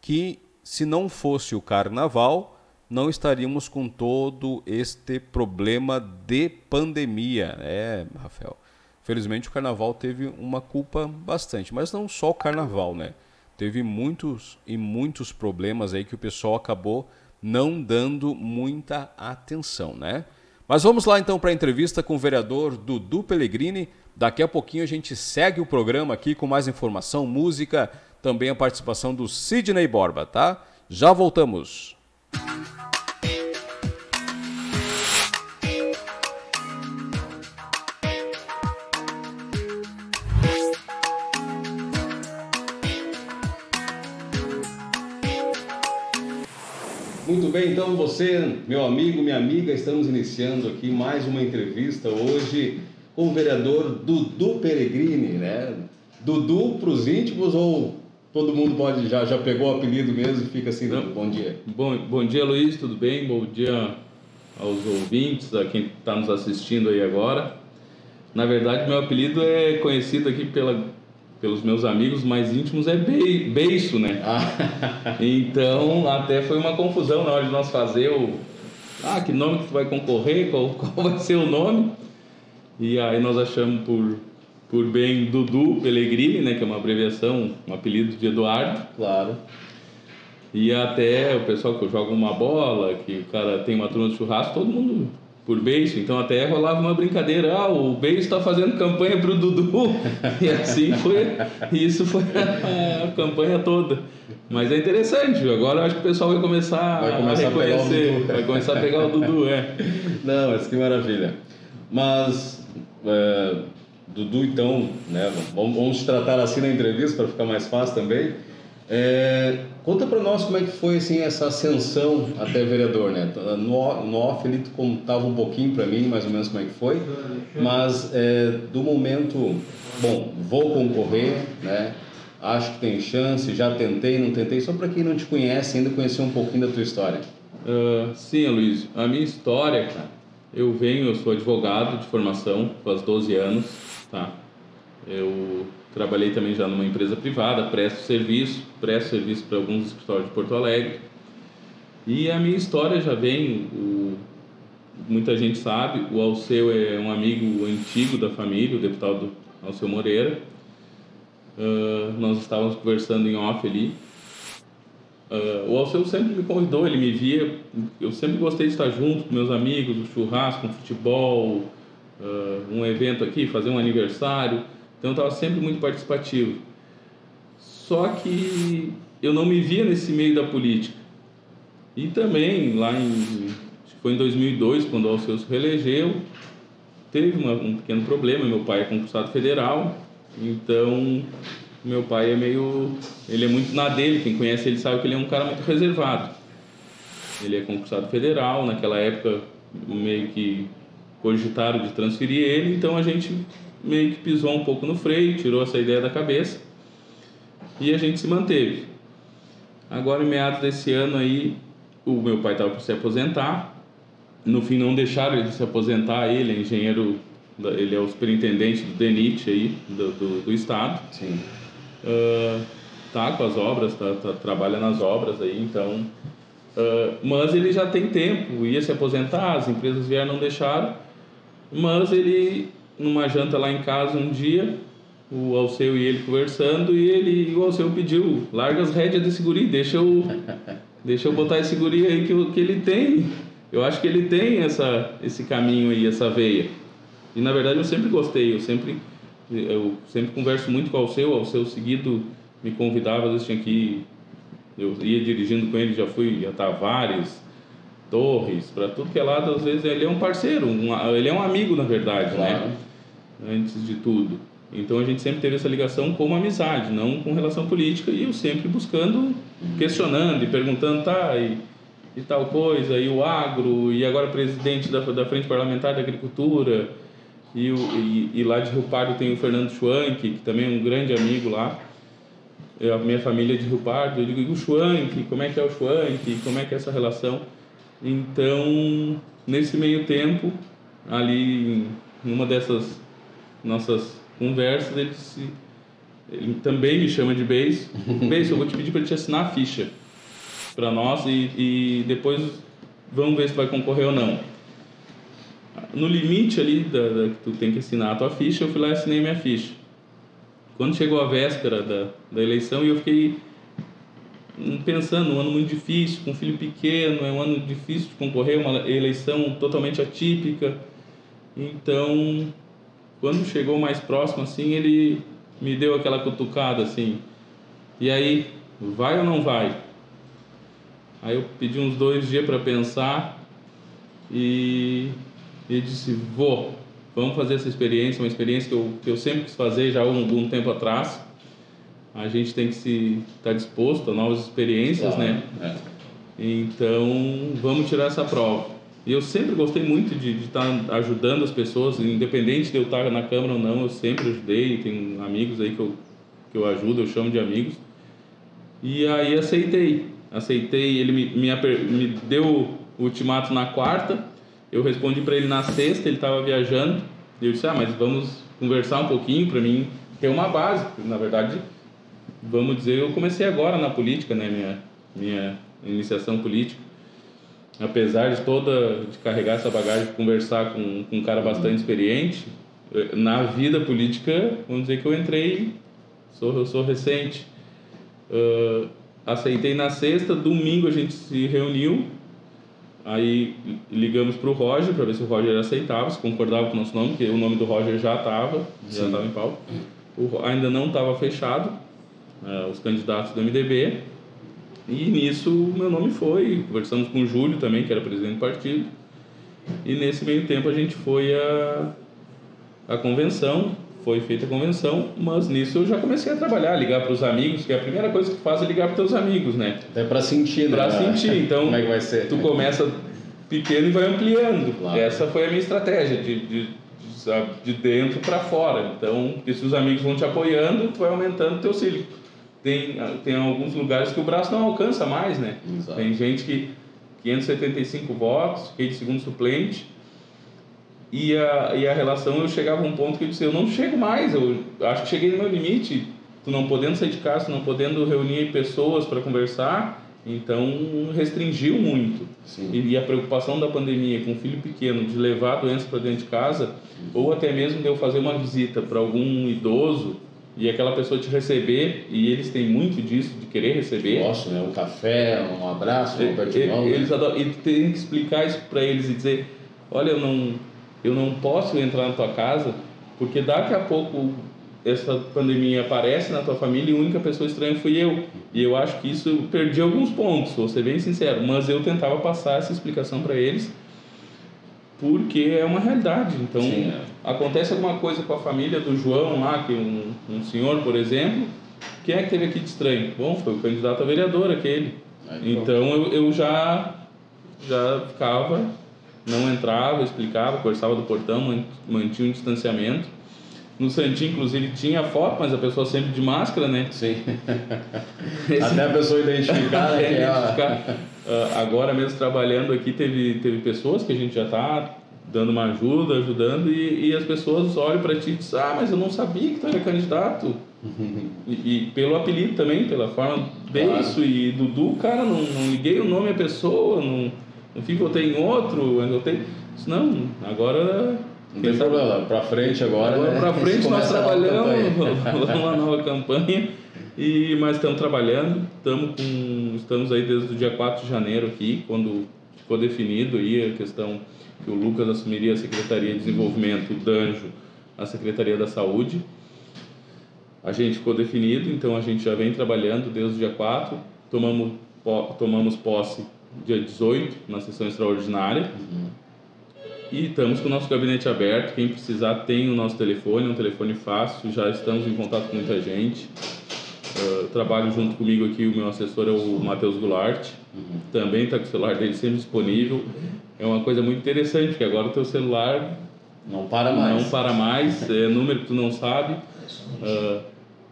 que se não fosse o carnaval, não estaríamos com todo este problema de pandemia. É, Rafael. Felizmente o carnaval teve uma culpa bastante, mas não só o carnaval, né? Teve muitos e muitos problemas aí que o pessoal acabou não dando muita atenção, né? Mas vamos lá então para a entrevista com o vereador Dudu Pellegrini. Daqui a pouquinho a gente segue o programa aqui com mais informação, música, também a participação do Sidney Borba, tá? Já voltamos. Muito bem, então você, meu amigo, minha amiga, estamos iniciando aqui mais uma entrevista hoje com o vereador Dudu Peregrini, né? Dudu para os íntimos ou todo mundo pode já já pegou o apelido mesmo e fica assim, Não. bom dia. Bom, bom dia, Luiz, tudo bem? Bom dia aos ouvintes, a quem está nos assistindo aí agora. Na verdade, meu apelido é conhecido aqui pela pelos meus amigos mais íntimos é be beiço, né? Ah. então até foi uma confusão na hora de nós fazer o ah, que nome que tu vai concorrer, qual, qual vai ser o nome? E aí nós achamos por por bem Dudu Pellegrini, né, que é uma abreviação, um apelido de Eduardo. Claro. E até o pessoal que joga uma bola, que o cara tem uma turma de churrasco, todo mundo por beijo. Então até rolava uma brincadeira, ah, o beijo está fazendo campanha para o Dudu. E assim foi, isso foi a, a, campanha toda. Mas é interessante, agora acho que o pessoal vai começar, vai começar a reconhecer, a vai começar a pegar o Dudu, é. Não, mas que maravilha. Mas, é, Dudu, então, né, vamos, vamos tratar assim na entrevista para ficar mais fácil também. É, conta para nós como é que foi assim essa ascensão até vereador, né? No, no off ele contava um pouquinho para mim, mais ou menos como é que foi, mas é, do momento, bom, vou concorrer, né? Acho que tem chance, já tentei, não tentei, só para quem não te conhece ainda conhecer um pouquinho da tua história. Uh, sim, Luiz, a minha história, cara, eu venho, eu sou advogado de formação, faz 12 anos, tá? Eu Trabalhei também já numa empresa privada, presto serviço, presto serviço para alguns escritórios de Porto Alegre. E a minha história já vem, o, muita gente sabe, o Alceu é um amigo antigo da família, o deputado Alceu Moreira. Uh, nós estávamos conversando em off ali. Uh, o Alceu sempre me convidou, ele me via, eu sempre gostei de estar junto com meus amigos, um churrasco, um futebol, uh, um evento aqui, fazer um aniversário. Então eu estava sempre muito participativo. Só que eu não me via nesse meio da política. E também, lá em. Foi em 2002, quando o Alceu se reelegeu, teve uma, um pequeno problema. Meu pai é concursado federal, então meu pai é meio. Ele é muito na dele, quem conhece ele sabe que ele é um cara muito reservado. Ele é concursado federal, naquela época meio que cogitaram de transferir ele, então a gente meio que pisou um pouco no freio, tirou essa ideia da cabeça e a gente se manteve. Agora, em meados desse ano aí, o meu pai estava para se aposentar. No fim, não deixaram ele se aposentar. Ele é engenheiro, ele é o superintendente do DENIT aí, do, do, do estado. Sim. Uh, tá com as obras, tá, tá, trabalha nas obras aí, então. Uh, mas ele já tem tempo, ia se aposentar, as empresas vieram não deixaram. Mas ele numa janta lá em casa um dia, o Alceu e ele conversando, e ele, o Alceu pediu, larga as rédeas desse guri, deixa eu, deixa eu botar esse guri aí que, que ele tem. Eu acho que ele tem essa, esse caminho aí, essa veia. E na verdade eu sempre gostei, eu sempre, eu sempre converso muito com o Alceu, o Alceu seguido me convidava, às vezes tinha que ir, eu ia dirigindo com ele, já fui a Tavares, Torres, para tudo que é lado, às vezes ele é um parceiro, um, ele é um amigo na verdade, né? claro. né? Antes de tudo. Então a gente sempre teve essa ligação como amizade, não com relação política, e eu sempre buscando, questionando e perguntando, tá, e, e tal coisa, e o agro, e agora presidente da, da Frente Parlamentar da Agricultura, e, o, e, e lá de Rio Pardo tem o Fernando Schwank, que também é um grande amigo lá, a minha família é de Rio Pardo, eu digo, e o Schwank, como é que é o Schwank, como é que é essa relação? Então, nesse meio tempo, ali em uma dessas nossas conversas, ele, disse, ele também me chama de Beis. Beis, eu vou te pedir para te assinar a ficha para nós e, e depois vamos ver se vai concorrer ou não. No limite ali da, da, que tu tem que assinar a tua ficha, eu fui lá e assinei minha ficha. Quando chegou a véspera da, da eleição, eu fiquei pensando, um ano muito difícil, com um filho pequeno, é um ano difícil de concorrer, uma eleição totalmente atípica. Então, quando chegou mais próximo, assim, ele me deu aquela cutucada, assim, e aí, vai ou não vai? Aí eu pedi uns dois dias para pensar e ele disse, vou, vamos fazer essa experiência, uma experiência que eu, que eu sempre quis fazer já há um, um tempo atrás. A gente tem que se estar tá disposto a novas experiências, claro, né? É. Então, vamos tirar essa prova. E eu sempre gostei muito de, estar tá ajudando as pessoas, independente de eu estar na Câmara ou não, eu sempre ajudei. Tenho amigos aí que eu, que eu ajudo, eu chamo de amigos. E aí aceitei. Aceitei, ele me, me, me deu o ultimato na quarta, eu respondi para ele na sexta, ele estava viajando. E eu disse: Ah, mas vamos conversar um pouquinho para mim ter uma base. Na verdade, vamos dizer, eu comecei agora na política, né? Minha, minha iniciação política. Apesar de toda de carregar essa bagagem, conversar com, com um cara bastante experiente, na vida política, vamos dizer que eu entrei, sou, eu sou recente. Uh, aceitei na sexta, domingo a gente se reuniu Aí ligamos para o Roger para ver se o Roger aceitava, se concordava com o nosso nome, porque o nome do Roger já estava, já estava em pau. O, ainda não estava fechado, uh, os candidatos do MDB. E nisso meu nome foi. Conversamos com o Júlio também, que era presidente do partido. E nesse meio tempo a gente foi a, a convenção, foi feita a convenção, mas nisso eu já comecei a trabalhar, ligar para os amigos, que é a primeira coisa que tu faz é ligar para teus amigos, né? Até para sentir, né? Para sentir. Então, como é que vai ser? Tu começa pequeno e vai ampliando. Claro. Essa foi a minha estratégia de, de, de dentro para fora. Então, se os amigos vão te apoiando, tu vai aumentando o teu círculo. Tem, tem alguns lugares que o braço não alcança mais, né? Exato. Tem gente que 575 votos, fiquei de segundo suplente, e a, e a relação eu chegava a um ponto que eu disse, eu não chego mais, eu acho que cheguei no meu limite, tu não podendo sair de casa, tu não podendo reunir pessoas para conversar, então restringiu muito. E, e, a preocupação da pandemia com um filho pequeno de levar a doença para dentro de casa, ou até mesmo de eu fazer uma visita para algum idoso e aquela pessoa te receber, e eles têm muito disso, de querer receber. Nossa, né? Um café, um abraço, um aperto de mão. Eles adoram, e tem que explicar isso para eles e dizer: olha, eu não, eu não posso entrar na tua casa, porque daqui a pouco essa pandemia aparece na tua família e a única pessoa estranha fui eu. E eu acho que isso eu perdi alguns pontos, vou ser bem sincero, mas eu tentava passar essa explicação para eles porque é uma realidade. Então, Sim, é. acontece alguma coisa com a família do João lá, que um, um senhor, por exemplo, quem é que teve aqui de estranho? Bom, foi o candidato a vereador aquele. então eu, eu já já ficava, não entrava, explicava, conversava do portão, mantinha um distanciamento no Santinho, inclusive, tinha foto, mas a pessoa sempre de máscara, né? Sim. Até a pessoa identificar, né? É identificar. Uh, agora mesmo trabalhando aqui, teve, teve pessoas que a gente já está dando uma ajuda, ajudando, e, e as pessoas olham para ti e dizem, ah, mas eu não sabia que tu era candidato. e, e, pelo apelido também, pela forma Beiço claro. e Dudu, cara, não, não liguei o nome à pessoa, não, não fico, eu tenho outro, eu tenho... Não, agora não tem problema, para frente agora. Agora né? para frente nós trabalhamos, vamos uma nova campanha. E, mas estamos trabalhando, estamos, com, estamos aí desde o dia 4 de janeiro aqui, quando ficou definido aí a questão que o Lucas assumiria a Secretaria de Desenvolvimento, o Danjo, a Secretaria da Saúde. A gente ficou definido, então a gente já vem trabalhando desde o dia 4, tomamos, tomamos posse dia 18 na sessão extraordinária. Uhum e estamos com o nosso gabinete aberto. Quem precisar tem o nosso telefone, um telefone fácil. Já estamos em contato com muita gente. Uh, trabalho junto comigo aqui, o meu assessor é o Matheus Goulart. Uhum. Também está com o celular dele sempre disponível. É uma coisa muito interessante, porque agora o teu celular não para mais. Não para mais, é número que tu não sabe. Uh,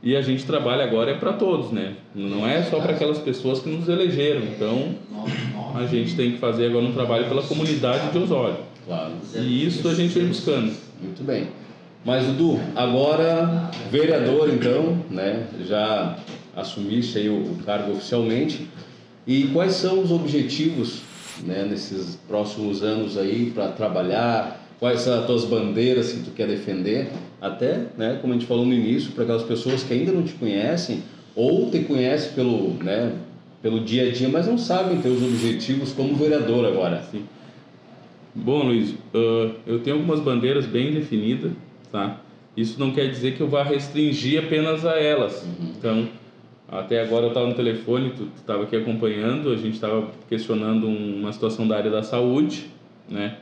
e a gente trabalha agora é para todos, né? Não é só para aquelas pessoas que nos elegeram. Então, a gente tem que fazer agora um trabalho pela comunidade de Osório. Claro. E isso a gente vem buscando. Muito bem. Mas Dudu, agora vereador então, né? Já assumiste aí o, o cargo oficialmente. E quais são os objetivos, né, nesses próximos anos aí para trabalhar? Quais são as tuas bandeiras que tu quer defender? Até, né, como a gente falou no início, para aquelas pessoas que ainda não te conhecem ou te conhecem pelo, né, pelo dia a dia, mas não sabem teus objetivos como vereador agora. Sim. Bom, Luiz, uh, eu tenho algumas bandeiras bem definidas, tá? Isso não quer dizer que eu vá restringir apenas a elas. Uhum. Então, até agora eu estava no telefone, tu estava aqui acompanhando, a gente estava questionando um- uma situação da área da saúde, né?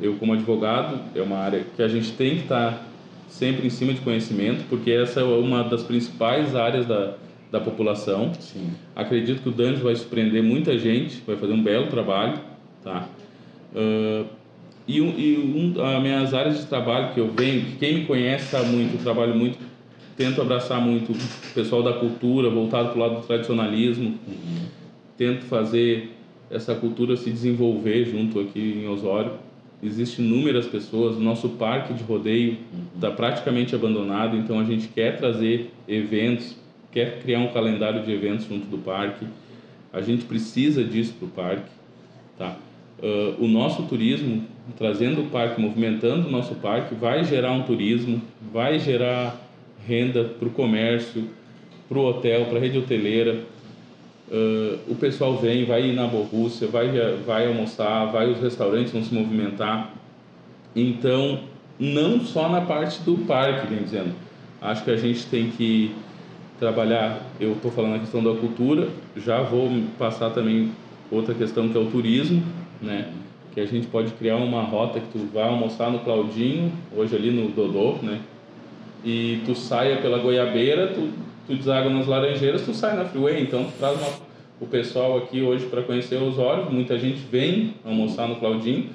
Eu como advogado, é uma área que a gente tem que estar sempre em cima de conhecimento, porque essa é uma das principais áreas da, da população. Sim. Acredito que o Danjo vai surpreender muita gente, vai fazer um belo trabalho, tá? Ah, e um, e um, as minhas áreas de trabalho que eu venho, que quem me conhece sabe muito, eu trabalho muito, tento abraçar muito o pessoal da cultura, voltado para o lado do tradicionalismo, tento fazer essa cultura se desenvolver junto aqui em Osório. Existem inúmeras pessoas, o nosso parque de rodeio está praticamente abandonado, então a gente quer trazer eventos, quer criar um calendário de eventos junto do parque. A gente precisa disso para o parque, tá? Ah, o nosso turismo, trazendo o parque, movimentando o nosso parque, vai gerar um turismo, vai gerar renda para o comércio, para o hotel, para a rede hoteleira. Ah, o pessoal vem, vai ir na Borrússia, vai, vai almoçar, vai os restaurantes vão se movimentar. Então, não só na parte do parque, bem dizendo. Acho que a gente tem que trabalhar, eu estou falando a questão da cultura, já vou passar também outra questão que é o turismo, né? Que a gente pode criar uma rota que tu vai almoçar no Claudinho, hoje ali no Dodô, né? E tu saia pela Goiabeira, tu, tu deságua nas Laranjeiras, tu sai na Freeway, então tu traz uma- o pessoal aqui hoje para conhecer os olhos, muita gente vem almoçar no Claudinho,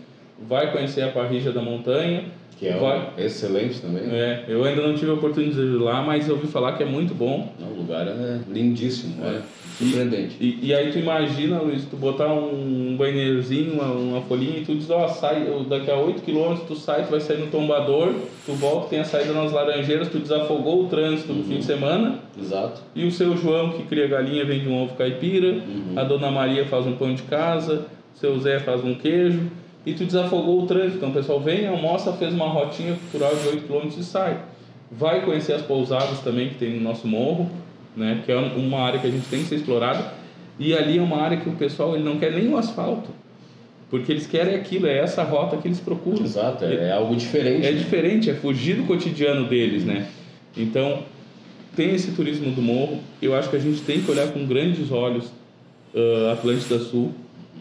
vai conhecer a Parrija da Montanha, Que é vai, excelente também. é, eu ainda não tive a oportunidade de ir lá, mas eu ouvi falar que é muito bom. o lugar é lindíssimo, é. Surpreendente. E, e aí tu imagina, Luiz, tu botar um banheirozinho, uma, uma folhinha e tu diz, ó, sai, daqui a 8 km tu sai, tu vai sair no tombador, tu volta, tem a saída nas laranjeiras, tu desafogou o trânsito no fim de semana. Exato. E o seu João, que cria galinha, vende um ovo caipira, Uhum. a dona Maria faz um pão de casa, o seu Zé faz um queijo, e tu desafogou o trânsito. Então o pessoal vem, almoça, fez uma rotinha cultural de 8 km e sai. Vai conhecer as pousadas também que tem no nosso morro, né, que é uma área que a gente tem que ser explorada. E ali é uma área que o pessoal ele não quer nem o asfalto. Porque eles querem aquilo, é essa rota que eles procuram. Exato, é, é algo diferente. É né? diferente, é fugir do cotidiano deles, né? Então, tem esse turismo do morro. Eu acho que a gente tem que olhar com grandes olhos uh, Atlântida Sul.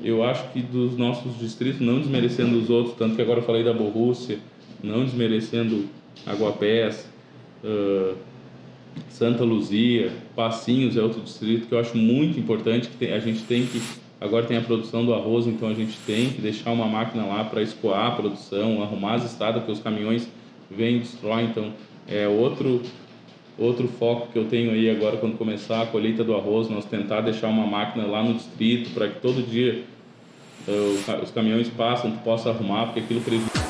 Eu acho que dos nossos distritos, não desmerecendo os outros, tanto que agora eu falei da Borrússia, não desmerecendo Aguapés, uh, Santa Luzia, Passinhos é outro distrito que eu acho muito importante, que a gente tem que agora tem a produção do arroz, então a gente tem que deixar uma máquina lá para escoar a produção, arrumar as estradas, porque os caminhões vêm e destroem, então é outro outro foco que eu tenho aí agora quando começar a colheita do arroz, nós tentar deixar uma máquina lá no distrito para que todo dia eh, os caminhões passam, tu possa arrumar, porque aquilo prejudica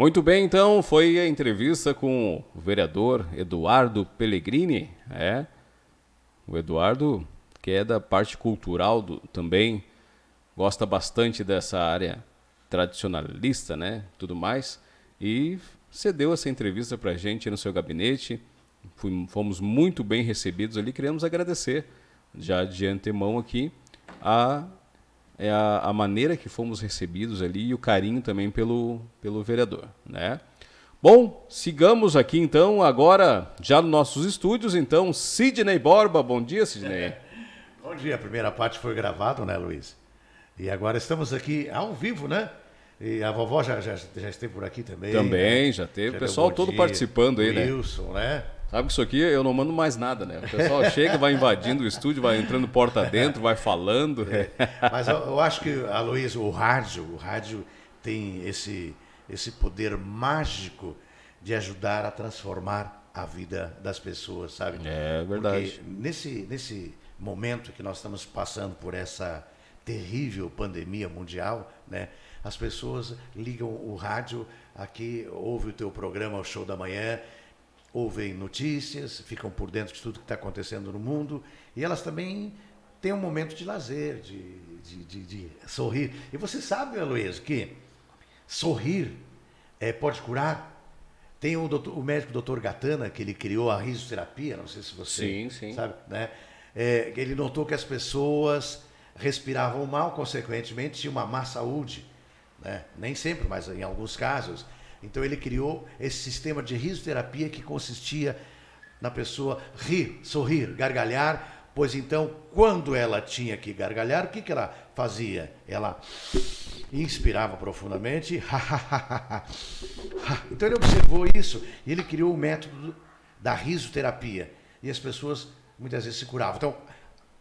Muito bem, então, foi a entrevista com o vereador Eduardo Pellegrini, é. O Eduardo, que é da parte cultural do, também, gosta bastante dessa área tradicionalista, né, tudo mais, e cedeu essa entrevista pra gente no seu gabinete. Fomos muito bem recebidos ali, queremos agradecer já de antemão aqui a é a, a maneira que fomos recebidos ali e o carinho também pelo, pelo vereador, né? Bom, sigamos aqui então agora já nos nossos estúdios, então Sidney Borba, bom dia Sidney. Bom dia, a primeira parte foi gravada, né, Luiz? E agora estamos aqui ao vivo, né? E a vovó já, já, já esteve por aqui também. Também, né? já teve o deu pessoal todo dia. participando aí, né? Wilson, né? Sabe que isso aqui eu não mando mais nada, né? O pessoal chega, vai invadindo o estúdio, vai entrando porta dentro, vai falando. Mas eu, eu acho que, a Luiz, o rádio, o rádio tem esse, esse poder mágico de ajudar a transformar a vida das pessoas, sabe? É verdade. Porque nesse, nesse momento que nós estamos passando por essa terrível pandemia mundial, né? As pessoas ligam o rádio aqui, ouvem o teu programa, o show da manhã, ouvem notícias, ficam por dentro de tudo que está acontecendo no mundo e elas também têm um momento de lazer, de, de, de, de sorrir. E você sabe, Aloysio, que sorrir é, pode curar? Tem o, doutor, o médico doutor Gatana, que ele criou a risoterapia, não sei se você Sim, sim. sabe, né? É, ele notou que as pessoas respiravam mal, consequentemente tinham uma má saúde, né? Nem sempre, mas em alguns casos. Então ele criou esse sistema de risoterapia que consistia na pessoa rir, sorrir, gargalhar, pois então quando ela tinha que gargalhar, o que, que ela fazia? Ela inspirava profundamente, então ele observou isso e ele criou o método da risoterapia e as pessoas muitas vezes se curavam. Então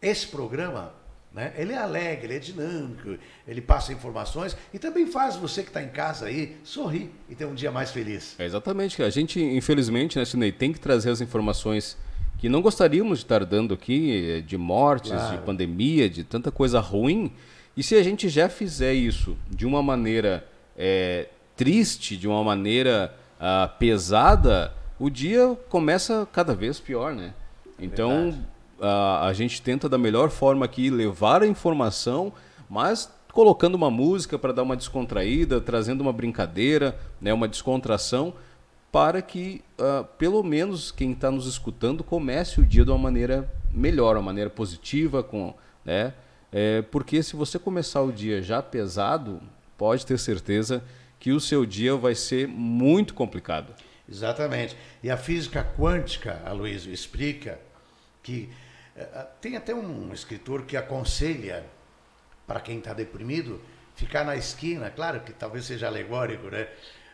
esse programa né? Ele é alegre, ele é dinâmico, ele passa informações e também faz você que está em casa aí sorrir e ter um dia mais feliz. É exatamente. A gente, infelizmente, né, Sinei, tem que trazer as informações que não gostaríamos de estar dando aqui, eh, de mortes, Claro. de pandemia, de tanta coisa ruim. E se a gente já fizer isso de uma maneira eh, triste, de uma maneira ah, pesada, o dia começa cada vez pior, né? Então, a, a gente tenta da melhor forma aqui levar a informação, mas colocando uma música para dar uma descontraída, trazendo uma brincadeira, né, uma descontração, para que ah, pelo menos quem está nos escutando comece o dia de uma maneira melhor, uma maneira positiva, com, né? É, porque se você começar o dia já pesado, pode ter certeza que o seu dia vai ser muito complicado. Exatamente. E a física quântica, Aloysio, explica que tem até um escritor que aconselha para quem está deprimido ficar na esquina, claro que talvez seja alegórico, né?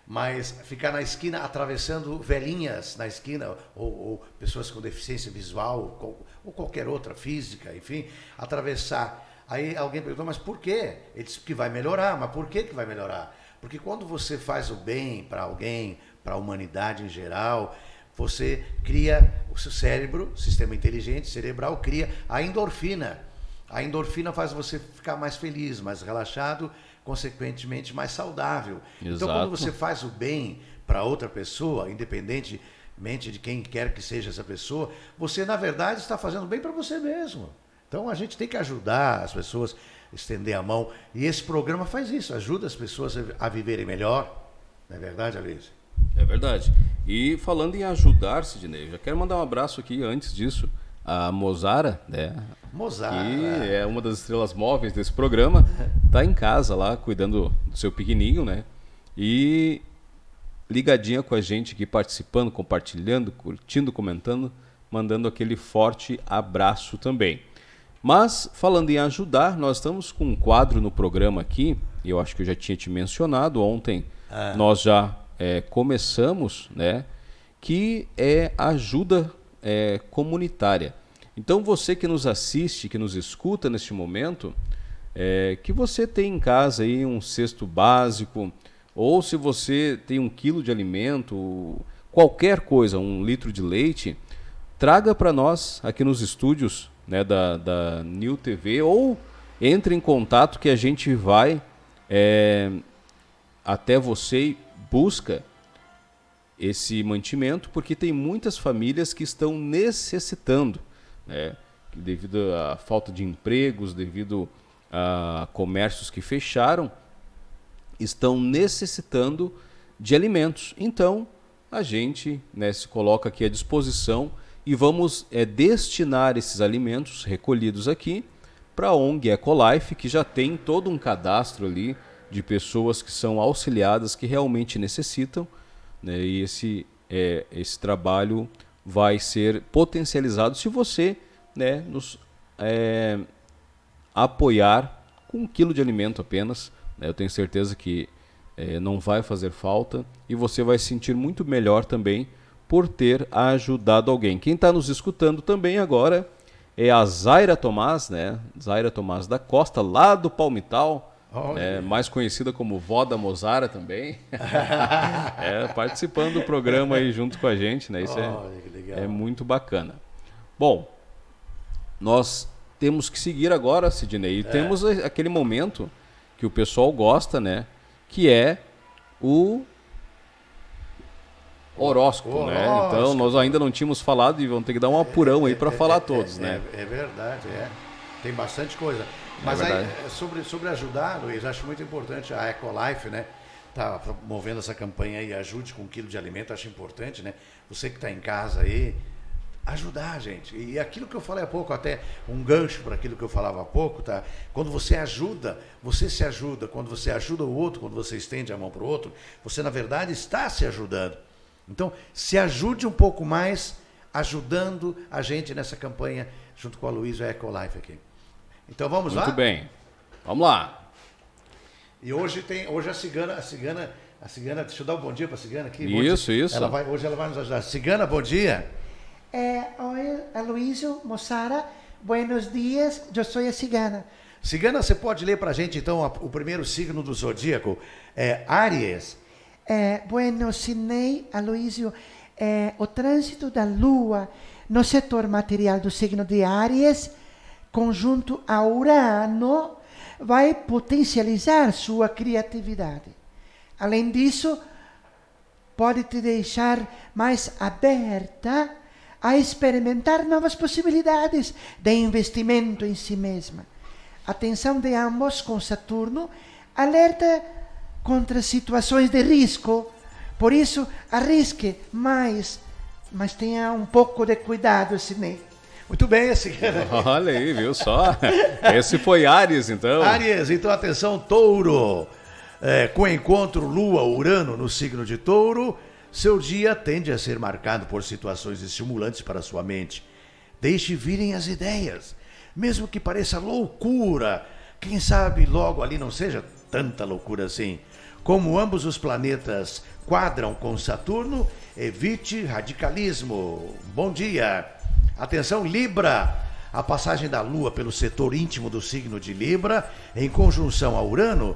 Mas ficar na esquina atravessando velhinhas na esquina, ou, ou pessoas com deficiência visual, ou, ou qualquer outra física, enfim, atravessar. Aí alguém perguntou, mas por quê? Ele disse que vai melhorar, mas por que, que vai melhorar? Porque quando você faz o bem para alguém, para a humanidade em geral, você cria o seu cérebro, sistema inteligente cerebral, cria a endorfina. A endorfina faz você ficar mais feliz, mais relaxado, consequentemente mais saudável. Então, quando Exato. você faz o bem para outra pessoa, independentemente de quem quer que seja essa pessoa, você, na verdade, está fazendo bem para você mesmo. Então, a gente tem que ajudar as pessoas, estender a mão. E esse programa faz isso, ajuda as pessoas a viverem melhor. Não é verdade, Alice? É verdade. E falando em ajudar, Sidney, eu já quero mandar um abraço aqui antes disso. A Mozara, né? Mozara. Que é uma das estrelas móveis desse programa. Tá em casa lá, cuidando do seu pequenininho, né? E ligadinha com a gente aqui, participando, compartilhando, curtindo, comentando, mandando aquele forte abraço também. Mas, falando em ajudar, nós estamos com um quadro no programa aqui, e eu acho que eu já tinha te mencionado ontem, Ah. nós já é, começamos, né? Que é ajuda é, comunitária. Então, você que nos assiste, que nos escuta neste momento, é, que você tem em casa aí um cesto básico, ou se você tem um quilo de alimento, qualquer coisa, um litro de leite, traga para nós aqui nos estúdios né, da, da New TV ou entre em contato que a gente vai é, até você busca esse mantimento, porque tem muitas famílias que estão necessitando, né, devido à falta de empregos, devido a comércios que fecharam, estão necessitando de alimentos. Então, a gente né, se coloca aqui à disposição e vamos é, destinar esses alimentos recolhidos aqui para a ONG Ecolife, que já tem todo um cadastro ali de pessoas que são auxiliadas, que realmente necessitam, né, e esse, é, esse trabalho vai ser potencializado se você né, nos é, apoiar com um quilo de alimento apenas. né, eu tenho certeza que é, não vai fazer falta e você vai se sentir muito melhor também por ter ajudado alguém. Quem está nos escutando também agora é a Zaira Tomás, né? Zaira Tomás da Costa, lá do Palmital. É, mais conhecida como Vó da Mozara também. é, participando do programa aí junto com a gente, né? Isso é, é muito bacana. Bom, nós temos que seguir agora, Sidney, e É. temos aquele momento que o pessoal gosta, né? Que é o horóscopo, O né? horóscopo. Então nós ainda não tínhamos falado e vamos ter que dar um apurão aí para falar todos, é, né? É, é verdade, é. Tem bastante coisa. Mas É aí, é, sobre, sobre ajudar, Luiz, acho muito importante a Ecolife, né? Tá promovendo essa campanha aí, ajude com um quilo de alimento, acho importante, né? Você que está em casa aí, ajudar, gente. E aquilo que eu falei há pouco, até um gancho para aquilo que eu falava há pouco, tá? Quando você ajuda, você se ajuda. Quando você ajuda o outro, quando você estende a mão para o outro, você na verdade está se ajudando. Então, se ajude um pouco mais, ajudando a gente nessa campanha, junto com a Luísa Ecolife aqui. Então vamos lá? Muito bem. Vamos lá. E hoje tem, hoje a cigana, a cigana, a cigana, deixa eu dar um bom dia para a cigana aqui. Isso, dia. isso. Ela vai, hoje ela vai nos ajudar. Cigana, bom dia. Eh, oi, Aloysio, Moçara, buenos dias, eu sou a cigana. Cigana, você pode ler para a gente então a- o primeiro signo do zodíaco? É Áries. Eh, bueno, Sidney, Aloysio, eh, o trânsito da Lua no setor material do signo de Áries, conjunto a Urano, vai potencializar sua criatividade. Além disso, pode te deixar mais aberta a experimentar novas possibilidades de investimento em si mesma. A tensão de ambos com Saturno alerta contra situações de risco. Por isso, arrisque mais, mas tenha um pouco de cuidado, Sidney. Muito bem, Cigana. Olha aí, viu só? Esse foi Ares, então. Áries, então atenção, touro. É, com o encontro Lua-Urano no signo de touro, seu dia tende a ser marcado por situações estimulantes para sua mente. Deixe virem as ideias, mesmo que pareça loucura. Quem sabe logo ali não seja tanta loucura assim. Como ambos os planetas quadram com Saturno, evite radicalismo. Bom dia. Atenção, Libra. A passagem da Lua pelo setor íntimo do signo de Libra, em conjunção a Urano,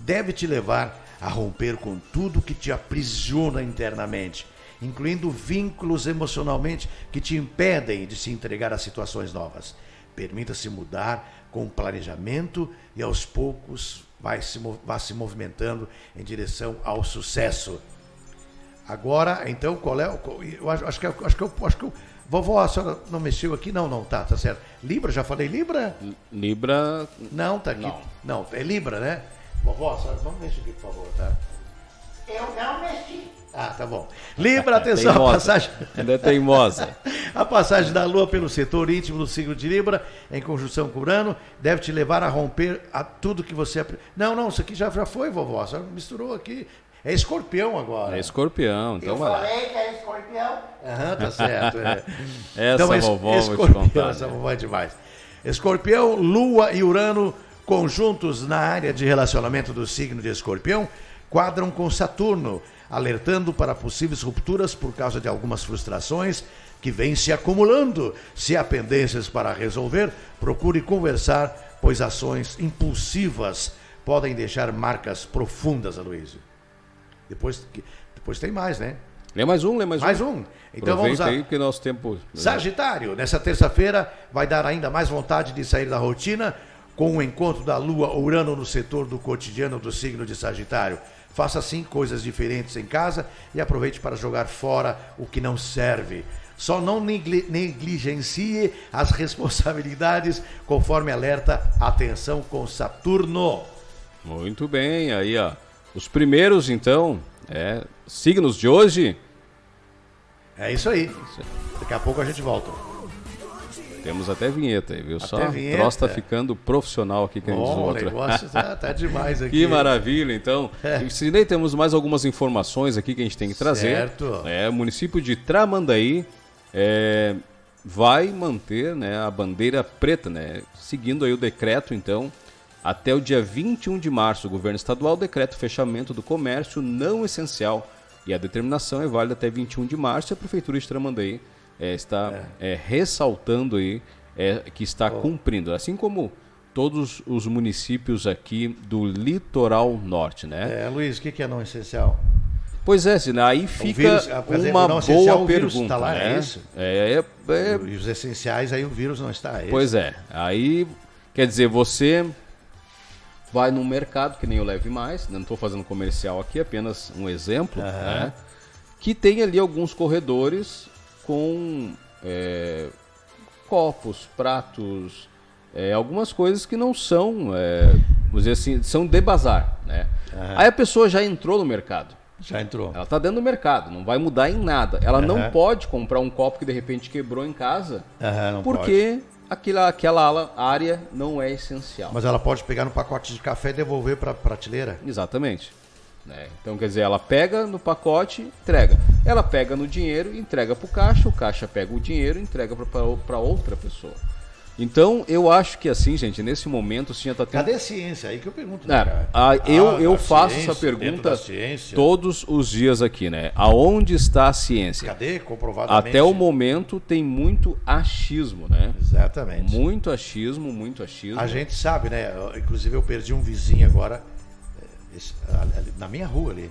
deve te levar a romper com tudo que te aprisiona internamente, incluindo vínculos emocionalmente que te impedem de se entregar a situações novas. Permita-se mudar com planejamento e aos poucos vai se, vá se movimentando em direção ao sucesso. Agora, então, qual é Eu acho, acho que eu- acho que eu. Acho que eu vovó, a senhora não mexeu aqui? Não, não, tá, tá certo. Libra, já falei Libra? Libra. Não, tá aqui. Não, é Libra, né? Vovó, a senhora, vamos mexer aqui, por favor, tá? Eu não mexi. Ah, tá bom. Libra, atenção, a Teimosa. passagem. Ainda é teimosa. A passagem da Lua pelo setor íntimo do signo de Libra, em conjunção com Urano, deve te levar a romper a tudo que você. Não, não, isso aqui já, já foi, vovó. A senhora misturou aqui. É escorpião agora. É escorpião, então vai lá. que é escorpião. Aham, tá certo. é. Essa es- vovó, vou te escorpião, contar, Essa né? vovó é demais. Escorpião, Lua e Urano, conjuntos na área de relacionamento do signo de Escorpião, quadram com Saturno, alertando para possíveis rupturas por causa de algumas frustrações que vêm se acumulando. Se há pendências para resolver, procure conversar, pois ações impulsivas podem deixar marcas profundas, Aloysio. Depois, depois tem mais, né? Lê mais um, lê mais, Mais um. um. Então vamos Aproveita lá. aí que nosso tempo. Sagitário, nessa terça-feira vai dar ainda mais vontade de sair da rotina com o encontro da Lua Urano no setor do cotidiano do signo de Sagitário. Faça assim coisas diferentes em casa e aproveite para jogar fora o que não serve. Só não negli- negligencie as responsabilidades conforme alerta atenção com Saturno. Muito bem, aí ó. Os primeiros, então, é, signos de hoje. É isso aí. Daqui a pouco a gente volta. Temos até vinheta aí, viu? Só vinheta. troço tá ficando profissional aqui que a gente o negócio tá, tá demais aqui. Que maravilha, então. É. E, Sidney, temos mais algumas informações aqui que a gente tem que trazer. Certo. É, o município de Tramandaí é, vai manter né, a bandeira preta, né? Seguindo aí o decreto, então, até o dia 21 de março, o governo estadual decreta o fechamento do comércio não essencial. E a determinação é válida até 21 de março e a Prefeitura de Tramandaí é, está é, ressaltando aí é, que está cumprindo. Assim como todos os municípios aqui do litoral norte, né? É, Luiz, o que que é não essencial? Pois é, Sina, aí fica vírus, ah, uma não boa o vírus pergunta, tá lá, é né? isso? É, é, é- E os essenciais aí o vírus não está. É Pois é. Aí, quer dizer, você vai num mercado que nem o Leve Mais, não estou fazendo comercial aqui, apenas um exemplo, né? Que tem ali alguns corredores com é, copos, pratos, é, algumas coisas que não são, é, vamos dizer assim, são de bazar, né? Aí a pessoa já entrou no mercado. Já entrou. Ela está dentro do mercado, não vai mudar em nada. Ela não Aham. pode comprar um copo que de repente quebrou em casa, não porque aquela, aquela ala- área não é essencial. Mas ela pode pegar no pacote de café e devolver para a prateleira? Exatamente. né? Então, quer dizer, ela pega no pacote, entrega. Ela pega no dinheiro, entrega para o caixa, o caixa pega o dinheiro e entrega para outra pessoa. Então, eu acho que assim, gente, nesse momento, sim, está tendo... Cadê a ciência? Aí que eu pergunto. né, É, a- eu, Ah, eu faço ciência, essa pergunta todos os dias aqui, né? Aonde está a ciência? Cadê? Comprovadamente. Até o momento tem muito achismo, né? Exatamente. Muito achismo, muito achismo. A gente sabe, né? Eu- Inclusive eu perdi um vizinho agora, eh, na minha rua ali.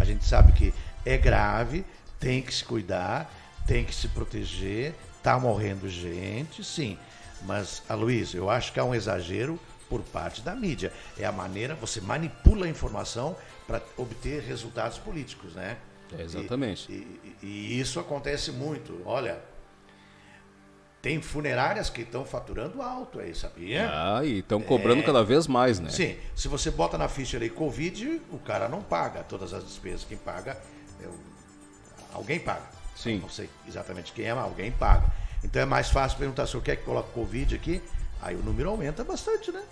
A gente sabe que é grave, tem que se cuidar, tem que se proteger, tá morrendo gente, sim. Mas, Aloysio, eu acho que há um exagero por parte da mídia. É a maneira, você manipula a informação para obter resultados políticos, né? É, exatamente. E, e- e isso acontece muito. Olha, tem funerárias que estão faturando alto aí, sabia? Ah, e estão cobrando É. cada vez mais, né? Sim, se você bota na ficha ali Covid, o cara não paga todas as despesas. Quem paga, é o- alguém paga. Sim. Não sei exatamente quem é, mas alguém paga. Então é mais fácil perguntar se eu quer que coloque Covid aqui, aí o número aumenta bastante, né?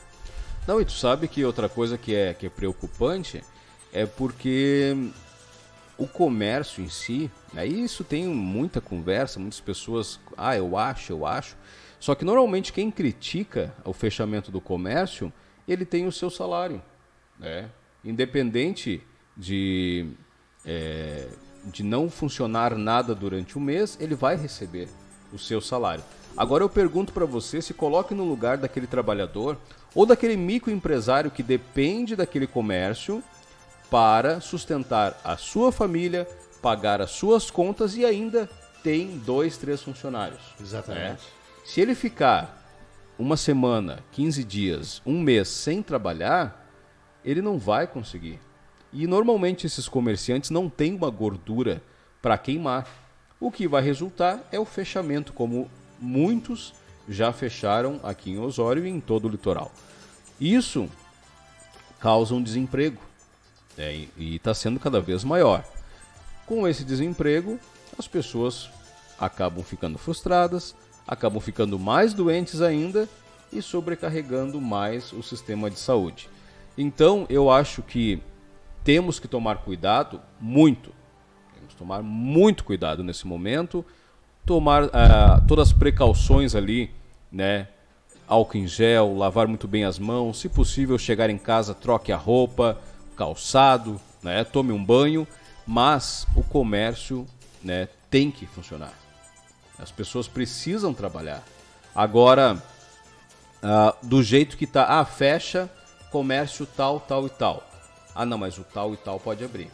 Não, e tu sabe que outra coisa que é, que é preocupante é porque o comércio em si, né, isso tem muita conversa, muitas pessoas, ah, eu acho, eu acho. Só que normalmente quem critica o fechamento do comércio, ele tem o seu salário. Né? Independente de, é, de não funcionar nada durante o mês, ele vai receber o seu salário. Agora eu pergunto para você, se coloque no lugar daquele trabalhador ou daquele microempresário que depende daquele comércio para sustentar a sua família, pagar as suas contas e ainda tem dois, três funcionários. Exatamente. né? Se ele ficar uma semana, 15 dias, um mês sem trabalhar, ele não vai conseguir. E normalmente esses comerciantes não têm uma gordura para queimar. O que vai resultar é o fechamento, como muitos já fecharam aqui em Osório e em todo o litoral. Isso causa um desemprego né, e está sendo cada vez maior. Com esse desemprego, as pessoas acabam ficando frustradas, acabam ficando mais doentes ainda e sobrecarregando mais o sistema de saúde. Então, eu acho que temos que tomar cuidado muito. Que tomar muito cuidado nesse momento, tomar ah, todas as precauções ali, né? Álcool em gel, lavar muito bem as mãos, se possível chegar em casa, troque a roupa, calçado, né? Tome um banho, mas o comércio, né, tem que funcionar. As pessoas precisam trabalhar. Agora, ah, do jeito que tá, ah, fecha comércio tal, tal e tal. Ah, não, mas o tal e tal pode abrir.